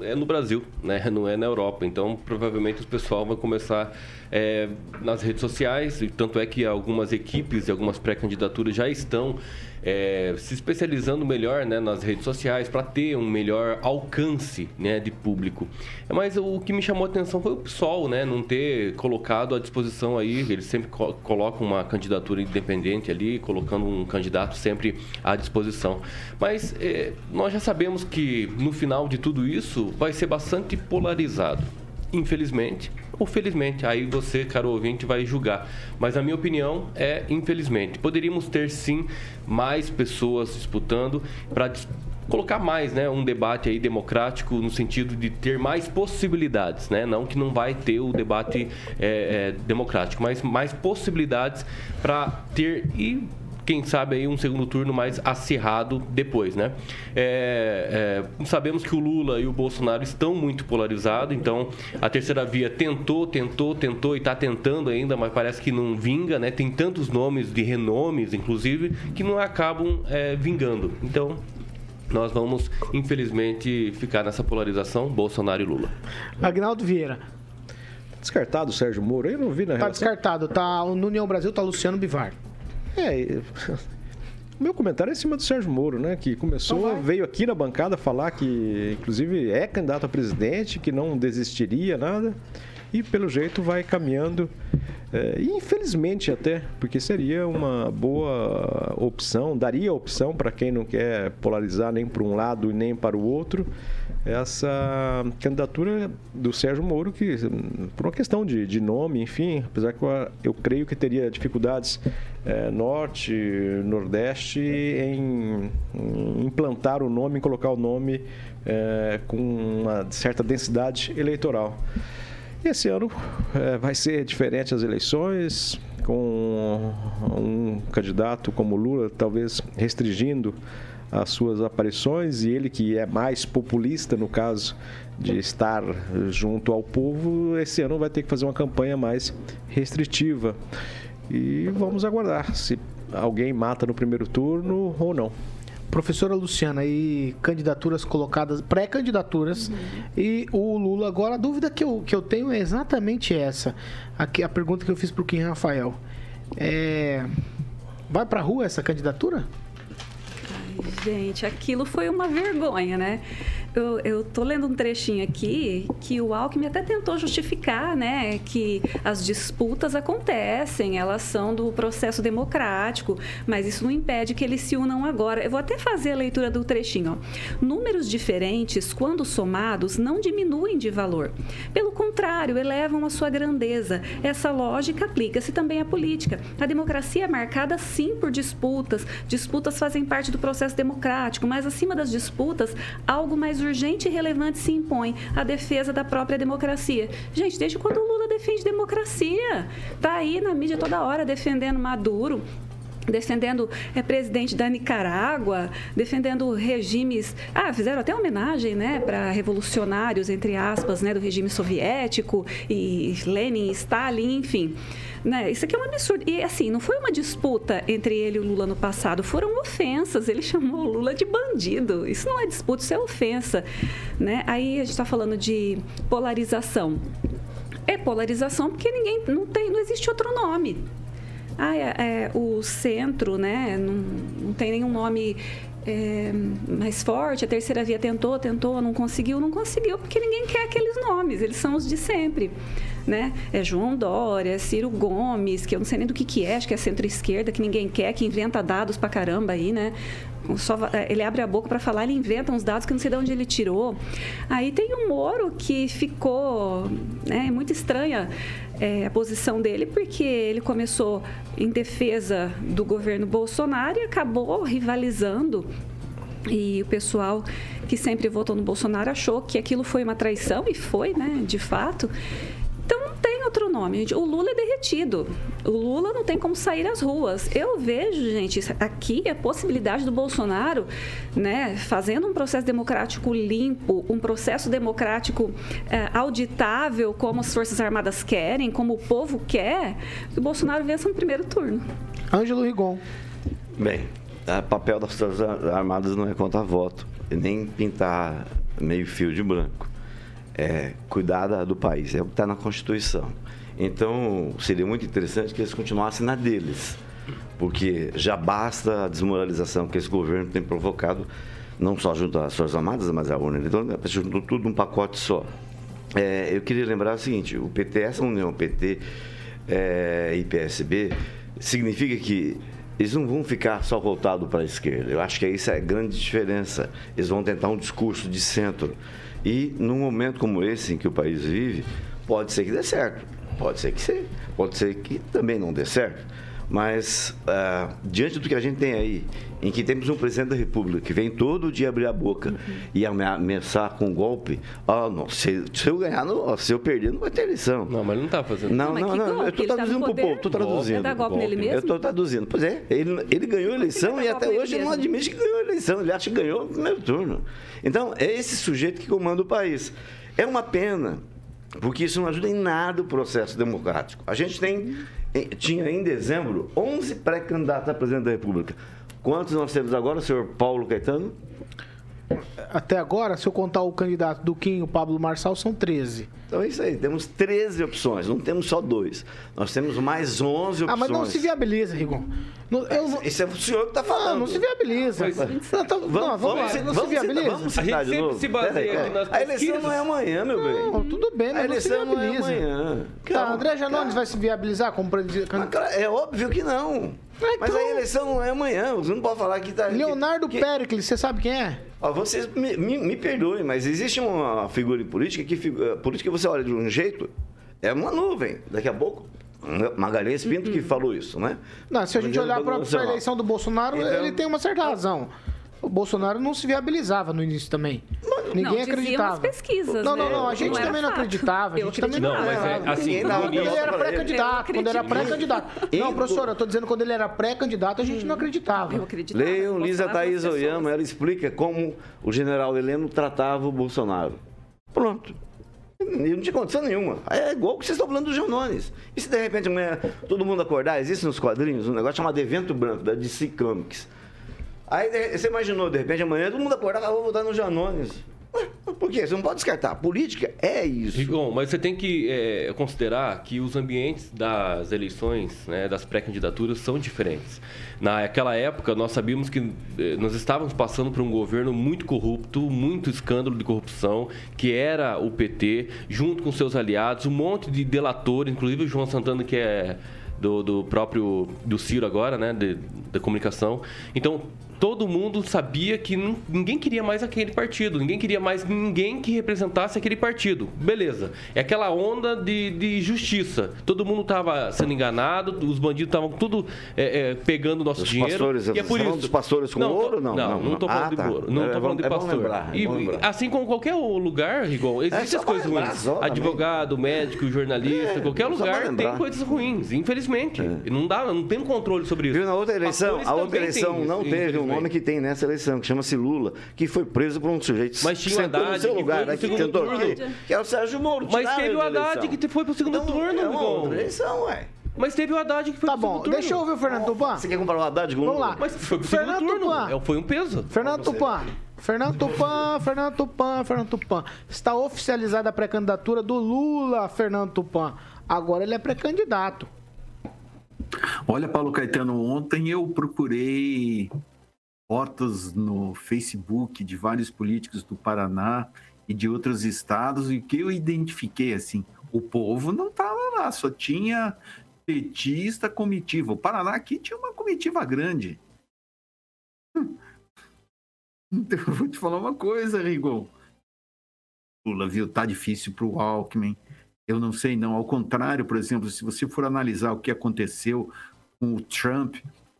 é no Brasil, né? Não é na Europa. Então, provavelmente o pessoal vai começar é, nas redes sociais, e tanto é que algumas equipes e algumas pré-candidaturas já estão é, se especializando melhor né, nas redes sociais para ter um melhor alcance né, de público. Mas o que me chamou a atenção foi o PSOL, né, não ter colocado à disposição aí, eles sempre co colocam uma candidatura independente ali, colocando um candidato sempre à disposição. Mas é, nós já sabemos que no final de tudo isso vai ser bastante polarizado infelizmente ou felizmente. Aí você, caro ouvinte, vai julgar. Mas a minha opinião é infelizmente. Poderíamos ter sim mais pessoas disputando para colocar mais, né, um debate aí democrático no sentido de ter mais possibilidades, né, não que não vai ter o debate é, é, democrático, mas mais possibilidades para ter e quem sabe aí um segundo turno mais acirrado depois, né? É, é, sabemos que o Lula e o Bolsonaro estão muito polarizados, então a terceira via tentou, tentou, tentou e está tentando ainda, mas parece que não vinga, né? Tem tantos nomes de renomes, inclusive, que não acabam é, vingando. Então, nós vamos, infelizmente, ficar nessa polarização Bolsonaro e Lula. Agnaldo Vieira. Descartado o Sérgio Moro? Eu não vi na Tá relação. descartado. Tá, no União Brasil tá Luciano Bivar. É, (laughs) o meu comentário é em cima do Sérgio Moro, né? Que começou, então veio aqui na bancada falar que, inclusive, é candidato a presidente, que não desistiria, nada. E, pelo jeito, vai caminhando. É, infelizmente até, porque seria uma boa opção, daria opção para quem não quer polarizar nem para um lado e nem para o outro essa candidatura do Sérgio Moro, que por uma questão de, de nome, enfim, apesar que eu, eu creio que teria dificuldades é, norte, nordeste em, em, implantar o nome, em colocar o nome é, com uma certa densidade eleitoral. Esse ano é, vai ser diferente as eleições, com um candidato como Lula talvez restringindo as suas aparições e ele que é mais populista no caso de estar junto ao povo, esse ano vai ter que fazer uma campanha mais restritiva. E vamos aguardar se alguém mata no primeiro turno ou não. Professora Luciana, e candidaturas colocadas, pré-candidaturas, uhum. e o Lula. Agora, a dúvida que eu, que eu tenho é exatamente essa. Aqui, a pergunta que eu fiz para o Kim Rafael. É, vai para a rua essa candidatura? Gente, aquilo foi uma vergonha, né? Eu, eu tô lendo um trechinho aqui que o Alckmin até tentou justificar, né, que as disputas acontecem, elas são do processo democrático, mas isso não impede que eles se unam agora. Eu vou até fazer a leitura do trechinho. Ó. Números diferentes, quando somados, não diminuem de valor. Pelo contrário, elevam a sua grandeza. Essa lógica aplica-se também à política. A democracia é marcada sim por disputas. Disputas fazem parte do processo democrático, mas acima das disputas, algo mais urgente e relevante se impõe a defesa da própria democracia. Gente, desde quando o Lula defende democracia? Tá aí na mídia toda hora defendendo Maduro, defendendo é, presidente da Nicarágua, defendendo regimes. Ah, fizeram até homenagem, né, para revolucionários entre aspas, né, do regime soviético e Lenin, Stalin, enfim. Né? Isso aqui é um absurdo. E assim, não foi uma disputa entre ele e o Lula no passado, foram ofensas. Ele chamou o Lula de bandido. Isso não é disputa, isso é ofensa. Né? Aí a gente está falando de polarização. É polarização porque ninguém não tem, não existe outro nome. Ah, é, é, o centro, né? Não, não tem nenhum nome é, mais forte. A terceira via tentou, tentou, não conseguiu, não conseguiu, porque ninguém quer aqueles nomes, eles são os de sempre né? É João Dória, é Ciro Gomes, que eu não sei nem do que, que é, acho que é centro-esquerda, que ninguém quer, que inventa dados pra caramba aí, né? Só, é, ele abre a boca para falar, ele inventa uns dados que não sei de onde ele tirou. Aí tem o Moro que ficou né, muito estranha é, a posição dele, porque ele começou em defesa do governo Bolsonaro e acabou rivalizando. E o pessoal que sempre votou no Bolsonaro achou que aquilo foi uma traição, e foi, né, de fato outro nome, gente. O Lula é derretido. O Lula não tem como sair às ruas. Eu vejo, gente, aqui a possibilidade do Bolsonaro, né, fazendo um processo democrático limpo, um processo democrático é, auditável, como as Forças Armadas querem, como o povo quer, que o Bolsonaro vença no primeiro turno. Ângelo Rigon. Bem, o papel das Forças Armadas não é contar voto, nem pintar meio fio de branco. É cuidar do país, é o que está na Constituição. Então, seria muito interessante que eles continuassem na deles, porque já basta a desmoralização que esse governo tem provocado, não só junto às Forças Armadas, mas à urna eletrônica, junto tudo num pacote só. É, eu queria lembrar o seguinte: o PT, essa união PT é, e PSB, significa que eles não vão ficar só voltados para a esquerda. Eu acho que isso é a grande diferença. Eles vão tentar um discurso de centro. E num momento como esse em que o país vive, pode ser que dê certo. Pode ser que sim. Pode ser que também não dê certo. Mas, uh, diante do que a gente tem aí, em que temos um presidente da República que vem todo dia abrir a boca uhum. e ameaçar com um golpe, oh, não, se, se, eu ganhar, não, se eu perder, não vai ter eleição. Não, mas ele não está fazendo Não, não, não, não eu estou tá traduzindo para o povo, estou traduzindo. Dá golpe nele mesmo? Eu estou traduzindo. Pois é, ele, ele ganhou a eleição e até hoje não admite que ganhou a eleição, ele acha que ganhou no primeiro turno. Então, é esse sujeito que comanda o país. É uma pena, porque isso não ajuda em nada o processo democrático. A gente tem tinha em dezembro 11 pré-candidatos a presidente da República. Quantos nós temos agora, senhor Paulo Caetano? Até agora, se eu contar o candidato do Kim e o Pablo Marçal, são 13. Então é isso aí, temos 13 opções, não temos só dois. Nós temos mais 11 opções. Ah, mas não se viabiliza, Rigon. Não, eu. Isso é o senhor que está falando. Não, não se viabiliza. Mas, não, tá, vamos, não, vamos, vamos, lá, não se viabiliza. Vamos citar de novo. Se baseia nas a eleição não é amanhã, meu bem. Não, tudo bem, mas a eleição não, não é amanhã. Tá, André Janones vai se viabilizar como presidente? É óbvio que não. Então... Mas a eleição não é amanhã. Você não pode falar que está... Leonardo que... Pericles, você sabe quem é? Ó, vocês me, me, me, perdoem, mas existe uma figura em política que eh, política você olha de um jeito, é uma nuvem. Daqui a pouco, Magalhães Pinto que falou isso, né? Não, se a gente olhar para a eleição do Bolsonaro, então, ele tem uma certa razão. O Bolsonaro não se viabilizava no início também. Ninguém não, acreditava. pesquisas, não, não, né? não. A gente não também não acreditava. A gente também não, mas é, assim, não, quando ele era pré-candidato. Quando era pré-candidato. Não, professor, eu estou dizendo quando ele era pré-candidato, a gente não acreditava. Eu acreditava. Leiam Lisa Thaís Oyama, ela explica como o general Heleno tratava o Bolsonaro. Pronto. Não tinha condição nenhuma. É igual o que vocês estão falando dos Janones. E se de repente amanhã todo mundo acordar, existe nos quadrinhos um negócio chamado Evento Branco, da DC Comics. Aí você imaginou, de repente, amanhã todo mundo acordar, ah, vou votar no Janones. Por quê? Você não pode descartar. A política é isso. Rigon, mas você tem que é, considerar que os ambientes das eleições, né, das pré-candidaturas, são diferentes. Naquela época, nós sabíamos que eh, nós estávamos passando por um governo muito corrupto, muito escândalo de corrupção, que era o PT, junto com seus aliados, um monte de delatores, inclusive o João Santana, que é do, do próprio do Ciro agora, né, da comunicação. Então, todo mundo sabia que ninguém queria mais aquele partido, ninguém queria mais ninguém que representasse aquele partido. Beleza. É aquela onda de, de justiça. Todo mundo estava sendo enganado, os bandidos estavam tudo é, é, pegando nosso os dinheiro. Pastores, e é por isso. dos pastores com não, ouro? Não, não, não estou falando ah, de ouro. Não estou é, falando de pastor. Lembrar, e, assim como qualquer lugar, Rigon, é, existem as coisas ruins. Advogado, médico, jornalista, qualquer lugar tem coisas ruins, infelizmente. Não dá, não tem controle sobre isso. Viu, na outra eleição, a outra eleição não teve um nome que tem nessa eleição, que chama-se Lula, que foi preso por um sujeito Mas tinha o Haddad, no seu lugar, né, que aqui, que é o Sérgio Moro. Mas teve o Haddad que foi pro segundo então, turno, é uma outra eleição, ué. Mas teve o Haddad que foi tá pro bom, turno. deixa eu ouvir o Fernando Tupan. Você quer comparar o Haddad com o Vamos lá. Mas foi pro Fernando segundo turno. Tupan. É, foi um peso. Fernando Tupan. Fernando Tupan, Fernando Tupan, Fernando Tupan. Está oficializada a pré-candidatura do Lula, Fernando Tupan. Agora ele é pré-candidato. Olha, Paulo Caetano, ontem eu procurei fotos no Facebook de vários políticos do Paraná e de outros estados e que eu identifiquei assim, o povo não estava lá, só tinha petista comitiva. O Paraná aqui tinha uma comitiva grande. Então, eu vou te falar uma coisa, Rigon. Lula, viu? Tá difícil para o Alckmin. Eu não sei, não. Ao contrário, por exemplo, se você for analisar o que aconteceu com o Trump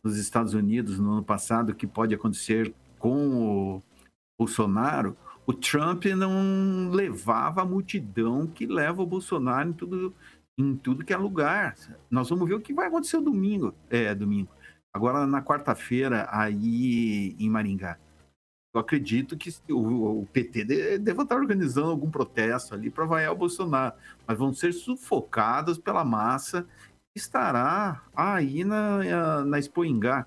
nos Estados Unidos no ano passado, que pode acontecer com o Bolsonaro, o Trump não levava a multidão que leva o Bolsonaro em tudo em tudo que é lugar. Nós vamos ver o que vai acontecer domingo. É, domingo. Agora, na quarta-feira, aí em Maringá. Eu acredito que o, o PT deva estar organizando algum protesto ali para vaiar o Bolsonaro, mas vão ser sufocados pela massa estará aí na, na Expoingá.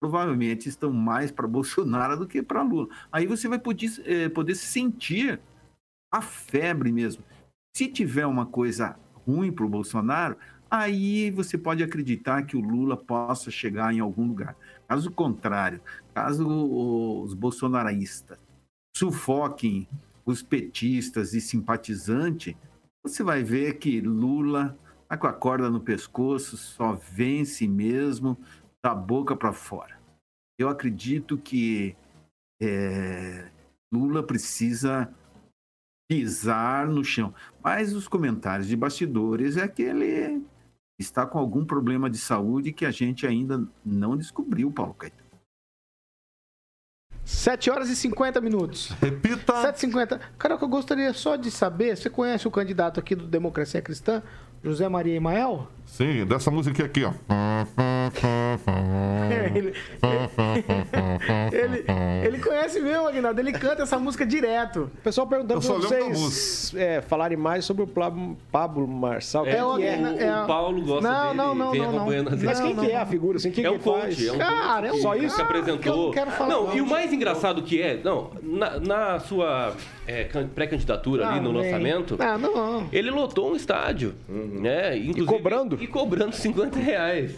Provavelmente estão mais para (laughs) Bolsonaro do que para Lula. Aí você vai poder, é, poder sentir a febre mesmo. Se tiver uma coisa ruim para o Bolsonaro, aí você pode acreditar que o Lula possa chegar em algum lugar. Caso contrário, caso os bolsonaristas sufoquem os petistas e simpatizantes, você vai ver que Lula está com a corda no pescoço, só vence mesmo da boca para fora. Eu acredito que é, Lula precisa pisar no chão. Mas os comentários de bastidores é que ele está com algum problema de saúde que a gente ainda não descobriu, Paulo Caetano. 7 horas e 50 minutos. Repita. 7h50. Cara, eu gostaria só de saber, você conhece o candidato aqui do Democracia Cristã, José Maria Emael? Sim, dessa música aqui, ó. (laughs) ele, ele, ele, conhece mesmo, Aguinaldo. Ele canta essa música direto. O pessoal perguntando pra vocês é, falarem mais sobre o Pablo Marçal. É, o, é, é, o Paulo gosta não, dele. Não, não, não, não. Mas quem que é a figura? Assim, quem é que coach, faz? É um cara, é um Só isso? que apresentou. Que eu não, falar, não, e o mais engraçado que é, não, na, na sua é, pré-candidatura ali no lançamento, não, não. ele lotou um estádio, né? e cobrando? E cobrando 50 reais.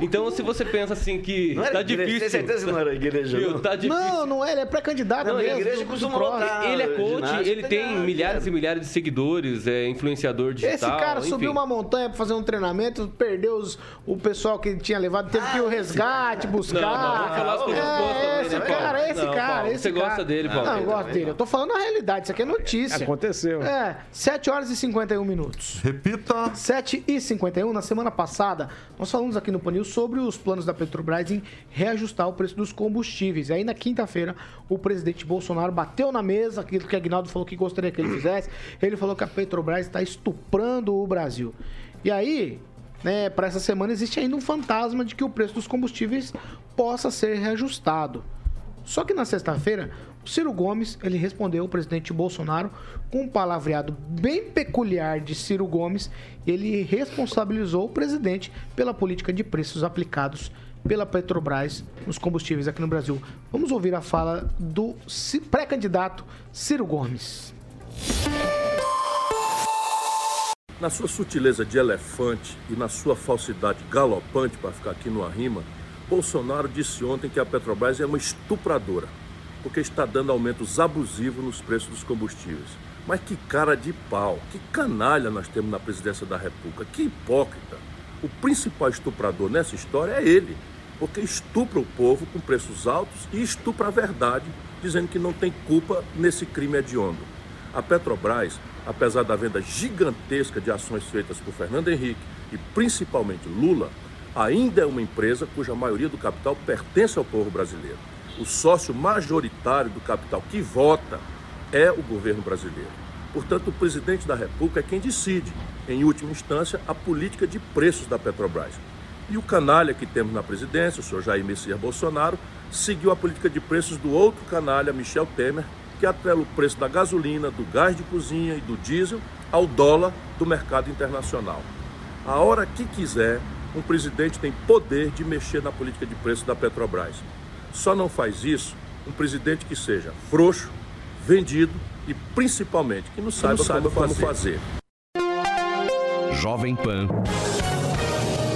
Então, se você pensa assim que não tá igreja, difícil. Tem certeza que não era igreja? Viu, tá difícil. Não, não é, ele é pré-candidato não, mesmo. A igreja costuma lotar. Ele é coach, ginástica, ele tem pegar, milhares e milhares de seguidores, é influenciador digital. Esse cara enfim. subiu uma montanha pra fazer um treinamento, perdeu os, o pessoal que ele tinha levado, teve que ir o resgate, buscar. Não, não, vamos falar as coisas é, boas também, esse né, Paulo? cara, esse Não, cara, Paulo, esse você cara. gosta dele, Paulo? Não, eu gosto dele. Eu tô falando a realidade, isso aqui é notícia. Aconteceu. É, 7 horas e 51 minutos. Repita. 7 e 51, na semana passada, nós falamos aqui no Panil sobre os planos da Petrobras em reajustar o preço dos combustíveis. E aí, na quinta-feira, o presidente Bolsonaro bateu na mesa, aquilo que Agnaldo falou que gostaria que ele fizesse. Ele falou que a Petrobras está estuprando o Brasil. E aí, né, para essa semana, existe ainda um fantasma de que o preço dos combustíveis possa ser reajustado. Só que na sexta-feira, Ciro Gomes ele respondeu ao presidente Bolsonaro com um palavreado bem peculiar de Ciro Gomes. Ele responsabilizou o presidente pela política de preços aplicados pela Petrobras nos combustíveis aqui no Brasil. Vamos ouvir a fala do pré-candidato Ciro Gomes. Na sua sutileza de elefante e na sua falsidade galopante, para ficar aqui numa rima, Bolsonaro disse ontem que a Petrobras é uma estupradora, porque está dando aumentos abusivos nos preços dos combustíveis. Mas que cara de pau, que canalha nós temos na presidência da República, que hipócrita. O principal estuprador nessa história é ele, porque estupra o povo com preços altos e estupra a verdade, dizendo que não tem culpa nesse crime hediondo. A Petrobras, apesar da venda gigantesca de ações feitas por Fernando Henrique e principalmente Lula, ainda é uma empresa cuja maioria do capital pertence ao povo brasileiro. O sócio majoritário do capital que vota é o governo brasileiro. Portanto, o presidente da República é quem decide, em última instância, a política de preços da Petrobras. E o canalha que temos na presidência, o senhor Jair Messias Bolsonaro, seguiu a política de preços do outro canalha, Michel Temer, que atrela o preço da gasolina, do gás de cozinha e do diesel ao dólar do mercado internacional. A hora que quiser, um presidente tem poder de mexer na política de preço da Petrobras. Só não faz isso um presidente que seja frouxo, vendido e principalmente que não saiba, não saiba como, fazer. Jovem Pan.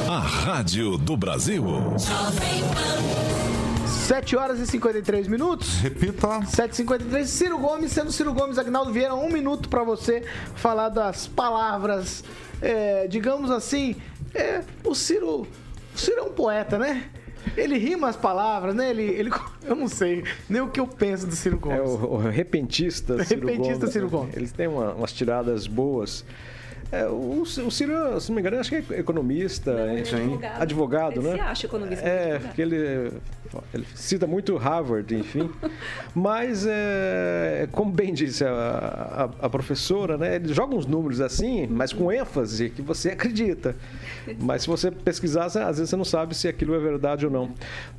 A Rádio do Brasil. Jovem Pan. 7 horas e 53 minutos. Repita. 7h53. Ciro Gomes, sendo Ciro Gomes, Agnaldo Vieira, um minuto para você falar das palavras, é, digamos assim, é, o Ciro. O Ciro é um poeta, né? Ele rima as palavras, né? Ele, ele, (laughs) eu não sei nem o que eu penso do Ciro Gomes. É o, o repentista Ciro repentista Gomes. Ciro Gomes. Eles têm uma, umas tiradas boas. É, o, o Ciro, se não me engano, acho que é economista, Não, ele é advogado. advogado, Ele né? se acha economista, É, advogado. porque ele, ele cita muito Harvard, enfim. (laughs) Mas, é, como bem disse a, a- a professora, né? Ele joga uns números assim, mas com ênfase, que você acredita. Mas se você pesquisar, às vezes você não sabe se aquilo é verdade ou não.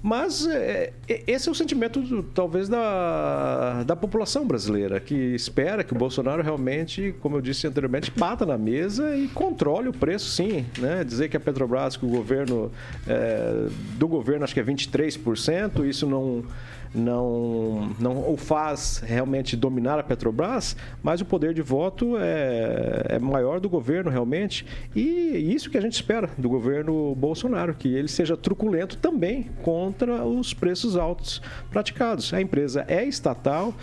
Mas é, é, esse é o sentimento, talvez, da, da população brasileira, que espera que o Bolsonaro realmente, como eu disse anteriormente, bata na mesa e controle o preço, sim. Né? Dizer que a Petrobras, que o governo, é, do governo, acho que é 23%, isso não não, não o faz realmente dominar a Petrobras, mas o poder de voto é, é maior do governo realmente. E isso que a gente espera do governo Bolsonaro, que ele seja truculento também contra os preços altos praticados. A empresa é estatal,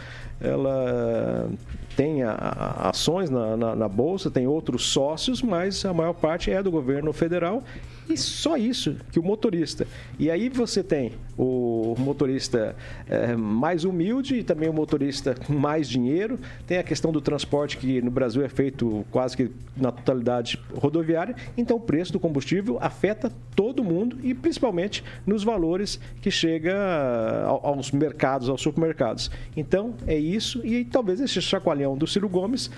ela tem a- a- ações na, na- na bolsa, tem outros sócios, mas a maior parte é do governo federal e só isso que o motorista. E aí você tem o motorista eh, mais humilde e também o motorista com mais dinheiro. Tem a questão do transporte que no Brasil é feito quase que na totalidade rodoviária. Então o preço do combustível afeta todo mundo e principalmente nos valores que chega ao- aos mercados, aos supermercados. Então é isso e talvez esse chacoalhão do Ciro Gomes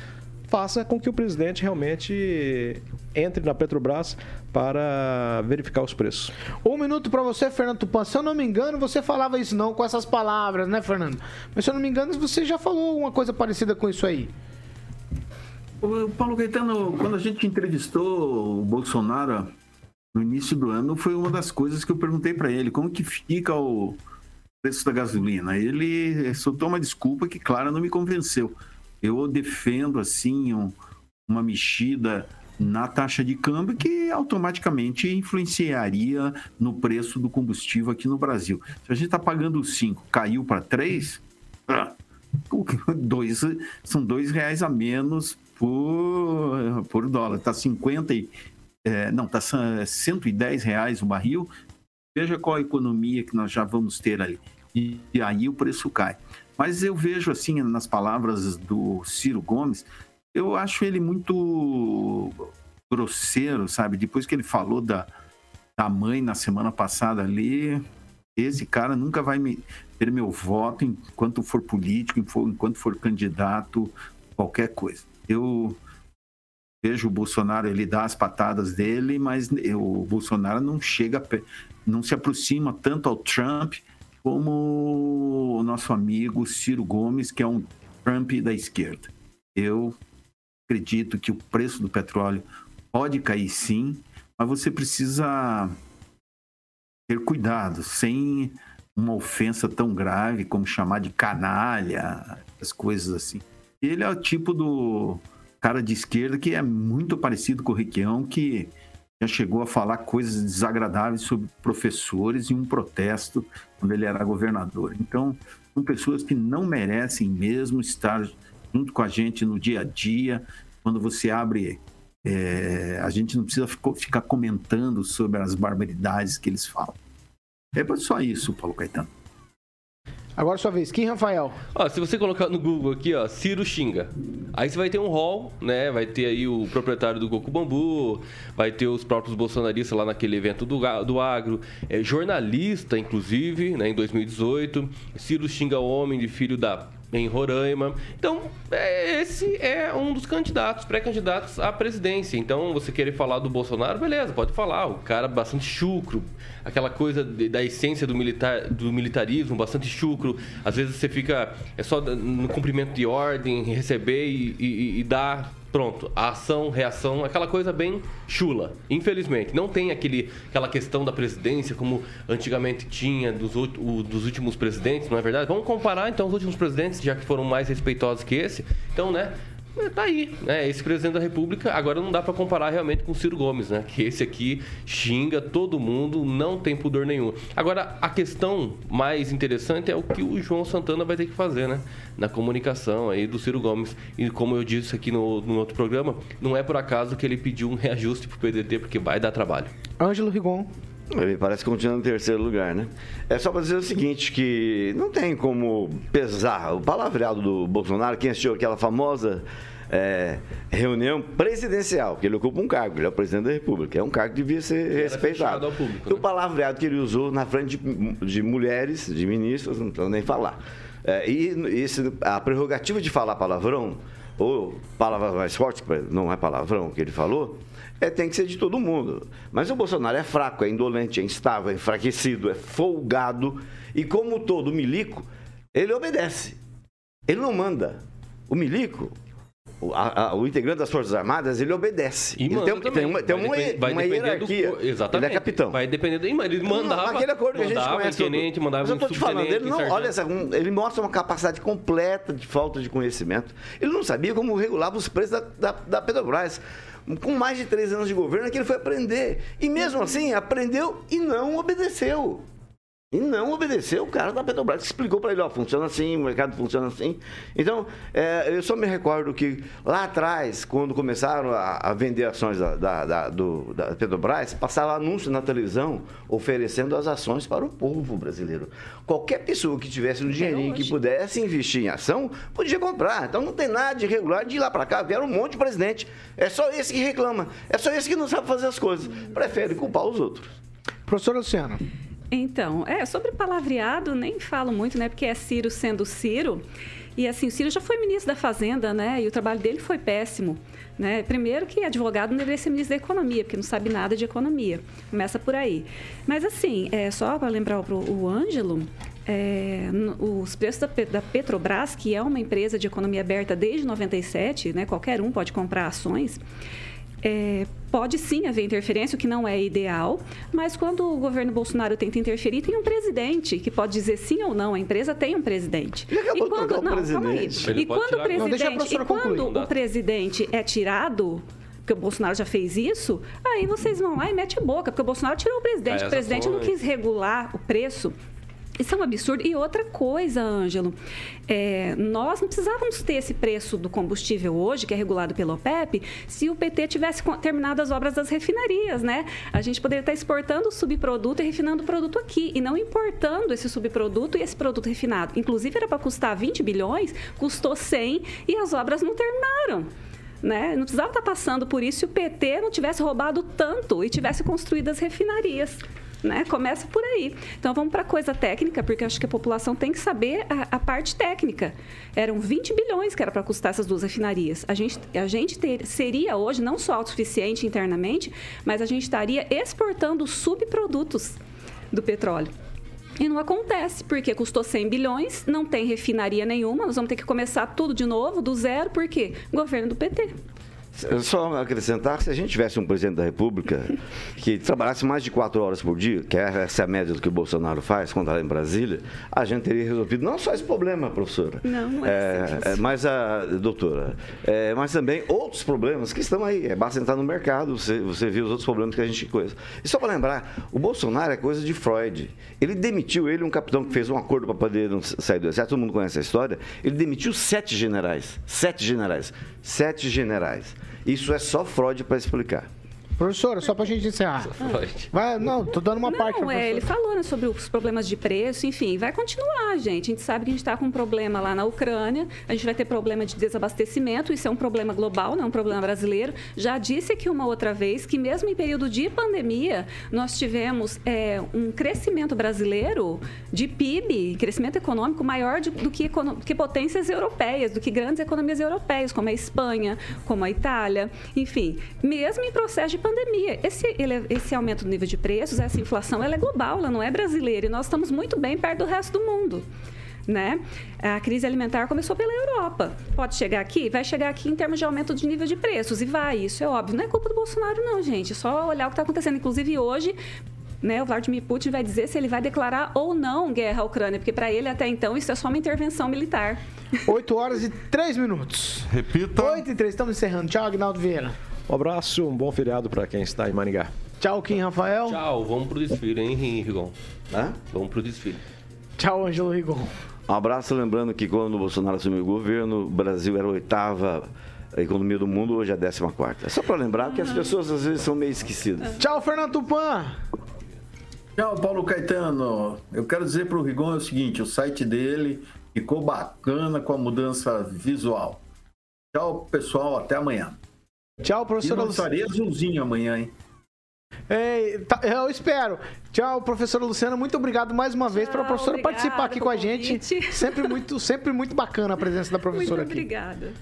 faça com que o presidente realmente entre na Petrobras para verificar os preços. Um minuto pra você, Fernando Tupan. Se eu não me engano, você falava isso não com essas palavras, né, Fernando? Mas se eu não me engano, você já falou uma coisa parecida com isso aí. O Paulo Caetano, quando a gente entrevistou o Bolsonaro no início do ano, foi uma das coisas que eu perguntei para ele, como que fica o preço da gasolina? Ele soltou uma desculpa que, claro, não me convenceu. Eu defendo, assim, um- uma mexida na taxa de câmbio que automaticamente influenciaria no preço do combustível aqui no Brasil. Se a gente está pagando 5, caiu para 3, (laughs) dois, são dois reais a menos por, por dólar. Está 50 e, é, não, está 110 reais o barril. Veja qual a economia que nós já vamos ter ali. E, e aí o preço cai. Mas eu vejo assim nas palavras do Ciro Gomes, eu acho ele muito grosseiro, sabe? Depois que ele falou da, da mãe na semana passada ali, esse cara nunca vai me, ter meu voto enquanto for político, enquanto for candidato, qualquer coisa. Eu vejo o Bolsonaro ele dá as patadas dele, mas o Bolsonaro não chega, não se aproxima tanto ao Trump como o nosso amigo Ciro Gomes, que é um Trump da esquerda. Eu acredito que o preço do petróleo pode cair sim, mas você precisa ter cuidado, sem uma ofensa tão grave como chamar de canalha, as coisas assim. Ele é o tipo do cara de esquerda que é muito parecido com o Requião, que já chegou a falar coisas desagradáveis sobre professores em um protesto quando ele era governador. Então, são pessoas que não merecem mesmo estar junto com a gente no dia a dia. Quando você abre, é, a gente não precisa ficar comentando sobre as barbaridades que eles falam. É só isso, Paulo Caetano. Agora sua vez, quem, Rafael? Ó, se você colocar no Google aqui, ó, Ciro xinga. Aí você vai ter um hall, né? Vai ter aí o proprietário do Goku Bambu, vai ter os próprios bolsonaristas lá naquele evento do, do agro, é, jornalista, inclusive, né, em 2018. Ciro xinga homem de filho da em Roraima. Então, é, esse é um dos candidatos, pré-candidatos à presidência. Então, você querer falar do Bolsonaro, beleza, pode falar. O cara bastante chucro, aquela coisa de, da essência do, militar, do militarismo, bastante chucro. Às vezes você fica é só no cumprimento de ordem, receber e, e, e dar pronto, ação, reação, aquela coisa bem chula. Infelizmente, não tem aquele, aquela questão da presidência como antigamente tinha dos, o, dos últimos presidentes, não é verdade? Vamos comparar então os últimos presidentes, já que foram mais respeitosos que esse. Então, né? Tá aí, né? Esse presidente da República, agora não dá para comparar realmente com o Ciro Gomes, né? Que esse aqui xinga todo mundo, não tem pudor nenhum. Agora, a questão mais interessante é o que o João Santana vai ter que fazer, né? Na comunicação aí do Ciro Gomes. E como eu disse aqui no, no outro programa, não é por acaso que ele pediu um reajuste pro PDT, porque vai dar trabalho. Ângelo Rigon. Ele parece que continua em terceiro lugar, né? É só para dizer o seguinte, que não tem como pesar o palavreado do Bolsonaro. Quem assistiu aquela famosa é, reunião presidencial, porque ele ocupa um cargo, ele é o presidente da República, é um cargo que devia ser respeitado. Ao público, E o né? palavreado que ele usou na frente de, de mulheres, de ministros, não estou nem falar. É, e esse, a prerrogativa de falar palavrão, ou palavra mais forte, que não é palavrão que ele falou, é, tem que ser de todo mundo. Mas o Bolsonaro é fraco, é indolente, é instável, é enfraquecido, é folgado. E como todo milico, ele obedece. Ele não manda. O milico, o, a- a- o integrante das Forças Armadas, ele obedece. E ele tem, tem uma, tem Vai uma, depen- vai uma do hierarquia. co- Exatamente. Ele é capitão. Vai depender do. Ele mandava. Não, aquele acordo que a gente mandava conhece. tenente, mandava Mas eu tô te falando, ele não, olha essa, um- ele mostra uma capacidade completa de falta de conhecimento. Ele não sabia como regulava os preços da, da, da Petrobras. Com mais de três anos de governo, é que ele foi aprender. E mesmo assim, aprendeu e não obedeceu. E não obedeceu o cara da Petrobras, que explicou para ele, ó, funciona assim, o mercado funciona assim. Então, é, eu só me recordo que lá atrás, quando começaram a, a vender ações da, da, da- do- da Petrobras, passava anúncio na televisão oferecendo as ações para o povo brasileiro. Qualquer pessoa que tivesse um dinheirinho que pudesse investir em ação, podia comprar. Então não tem nada de irregular de ir lá para cá, vieram um monte de presidente. É só esse que reclama, é só esse que não sabe fazer as coisas. Prefere culpar os outros. Professor Luciano. Então, é, sobre palavreado, nem falo muito, né? Porque é Ciro sendo Ciro. E assim, o Ciro já foi ministro da Fazenda, né? E o trabalho dele foi péssimo. Né? Primeiro que advogado não deveria ser ministro da Economia, porque não sabe nada de economia. Começa por aí. Mas assim, é, só para lembrar pro, o Ângelo, é, os preços da, da Petrobras, que é uma empresa de economia aberta desde 97, né? Qualquer um pode comprar ações. É, pode sim haver interferência, o que não é ideal, mas quando o governo Bolsonaro tenta interferir, tem um presidente que pode dizer sim ou não. A empresa tem um presidente. Ele acabou e quando, não, calma aí. presidente. E quando o Não, presidente, professora e quando concluir. o presidente é tirado, porque o Bolsonaro já fez isso, aí vocês vão lá e mete a boca, porque o Bolsonaro tirou o presidente, Aí o presidente não ações. quis regular o preço. Isso é um absurdo. E outra coisa, Ângelo, é, nós não precisávamos ter esse preço do combustível hoje, que é regulado pelo OPEP, se o PT tivesse terminado as obras das refinarias, né? A gente poderia estar exportando o subproduto e refinando o produto aqui, e não importando esse subproduto e esse produto refinado. Inclusive, era para custar 20 bilhões, custou 100 e as obras não terminaram. Né? Não precisava estar passando por isso se o PT não tivesse roubado tanto e tivesse construído as refinarias. Né? Começa por aí. Então vamos para a coisa técnica, porque acho que a população tem que saber a, a parte técnica. Eram 20 bilhões que era para custar essas duas refinarias. A gente, a gente ter- seria hoje não só autossuficiente internamente, mas a gente estaria exportando subprodutos do petróleo. E não acontece, porque custou 100 bilhões, não tem refinaria nenhuma, nós vamos ter que começar tudo de novo, do zero, por quê? Governo do PT. Só acrescentar que se a gente tivesse um presidente da República que trabalhasse mais de quatro horas por dia, que é essa é a média do que o Bolsonaro faz quando está lá em Brasília, a gente teria resolvido não só esse problema, professora. Não, não é simples. é, mas a doutora, é, mas também outros problemas que estão aí. É basta entrar no mercado, você, você viu os outros problemas que a gente coisa. E só para lembrar, o Bolsonaro é coisa de Freud. Ele demitiu ele, um capitão que fez um acordo para poder sair do exército, todo mundo conhece a história. Ele demitiu sete generais. Sete generais. Sete generais. Isso é só Freud para explicar. Professora, só pra gente encerrar. Vai, não, tô dando uma parte pra Não, é, ele falou né, sobre os problemas de preço, enfim, vai continuar, gente. A gente sabe que a gente está com um problema lá na Ucrânia, a gente vai ter problema de desabastecimento, isso é um problema global, não é um problema brasileiro. Já disse aqui uma outra vez que mesmo em período de pandemia, nós tivemos é, um crescimento brasileiro de PIB, crescimento econômico maior de- do que, que potências europeias, do que grandes economias europeias, como a Espanha, como a Itália, enfim, mesmo em processo de pandemia. Esse, ele- esse aumento do nível de preços, essa inflação, ela é global, ela não é brasileira, e nós estamos muito bem perto do resto do mundo. Né? A crise alimentar começou pela Europa. Pode chegar aqui? Vai chegar aqui em termos de aumento de nível de preços. E vai, isso é óbvio. Não é culpa do Bolsonaro, não, gente. É só olhar o que está acontecendo. Inclusive, hoje, né, o Vladimir Putin vai dizer se ele vai declarar ou não guerra à Ucrânia, porque para ele, até então, isso é só uma intervenção militar. 8 horas e 3 minutos. Repita. 8 e 3, estamos encerrando. Tchau, Agnaldo Vieira. Um abraço, um bom feriado para quem está em Maringá. Tchau, Kim Rafael. Tchau, vamos pro desfile, hein, Rigon? Hã? Vamos pro desfile. Tchau, Ângelo Rigon. Um abraço, lembrando que quando o Bolsonaro assumiu o governo, o Brasil era a oitava economia do mundo, hoje é a décima quarta. É só para lembrar que as pessoas às vezes são meio esquecidas. Tchau, Fernando Tupan. Tchau, Paulo Caetano. Eu quero dizer para o Rigon o seguinte: o site dele ficou bacana com a mudança visual. Tchau, pessoal. Até amanhã. Tchau, E professora não Luciana. estarei azulzinho amanhã, hein? É, tá, eu espero. Tchau, professora Luciana. Muito obrigado mais uma vez pela professora obrigada participar aqui com a gente. convite. (laughs) Sempre muito, sempre muito bacana a presença da professora Muito aqui. obrigada.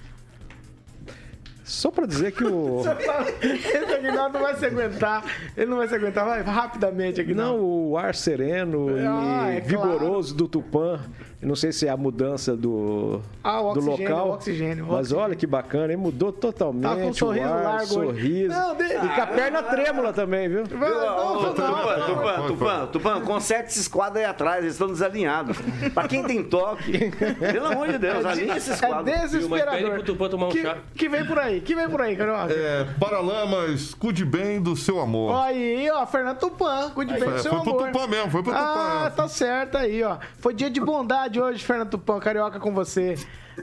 Só para dizer que o. (laughs) Esse Aguinaldo não vai se aguentar. Ele não vai se aguentar. Vai rapidamente aqui. Não, o ar sereno Ah, e é claro. vigoroso do Tupã. Eu não sei se é a mudança do, Ah, o do oxigênio, local. o oxigênio, o mas oxigênio. olha que bacana, hein? Mudou totalmente. Tá com um sorriso o ar, largo sorriso. Não, de- E com a perna trêmula também, viu? Tupã, Tupã, Tupã, conserte esses quadros aí atrás, eles estão desalinhados. Pra quem tem toque, pelo amor de Deus, alinha esses É quadros. desesperador. que, que vem por aí, que vem por aí, Carioca. É, Paralamas, cuide bem do seu amor. Aí, ó, Fernando Tupã, cuide bem É, do seu foi pro amor. Tupã mesmo, foi pro Tupã, Ah, essa. tá certo aí, ó. Foi dia de bondade hoje, Fernando Tupã, Carioca com você.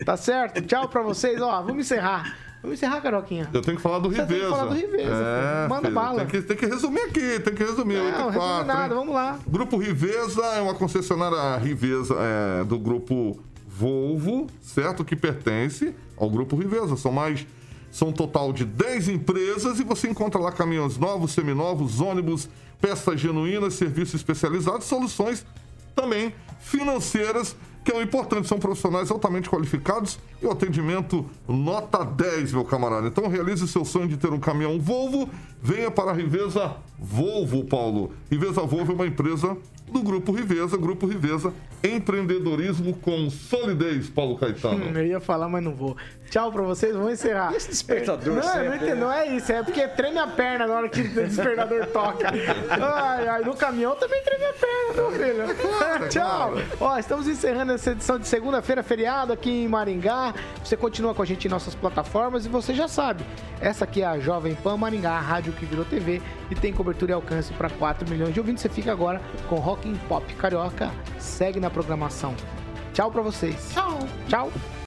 Tá certo? Tchau pra vocês, ó, vamos encerrar. Vamos encerrar, Carioquinha. Eu tenho que falar do Você tem que Riveza. falar do Riveza, É. Manda filho, bala. Tem que, tem que resumir aqui, tem que resumir. Não, 8 e resume 4, nada, hein? vamos lá. Grupo Riveza é uma concessionária Riveza é, do grupo Volvo, certo? Que pertence ao grupo Riveza. São mais. São um total de 10 empresas e você encontra lá caminhões novos, seminovos, ônibus, peças genuínas, serviços especializados, soluções também financeiras, que é o importante. São profissionais altamente qualificados e o atendimento nota 10, meu camarada. Então realize seu sonho de ter um caminhão Volvo. Venha para a Riveza Volvo, Paulo. Riveza Volvo é uma empresa do Grupo Riveza. Grupo Riveza, empreendedorismo com solidez, Paulo Caetano. Hum, eu ia falar, mas não vou. Tchau pra vocês, vamos encerrar. Esse despertador não, sempre, não, entendo, não é isso, é porque treme a perna na hora que o despertador toca. Ai, ai, no caminhão também treme a perna, meu filho. Tchau. Ó, estamos encerrando essa edição de segunda-feira, feriado aqui em Maringá. Você continua com a gente em nossas plataformas e você já sabe, essa aqui é a Jovem Pan Maringá, a rádio que virou TV e tem cobertura e alcance para 4 milhões de ouvintes. Você fica agora com Rock and Pop Carioca. Segue na programação. Tchau pra vocês. Tchau. Tchau.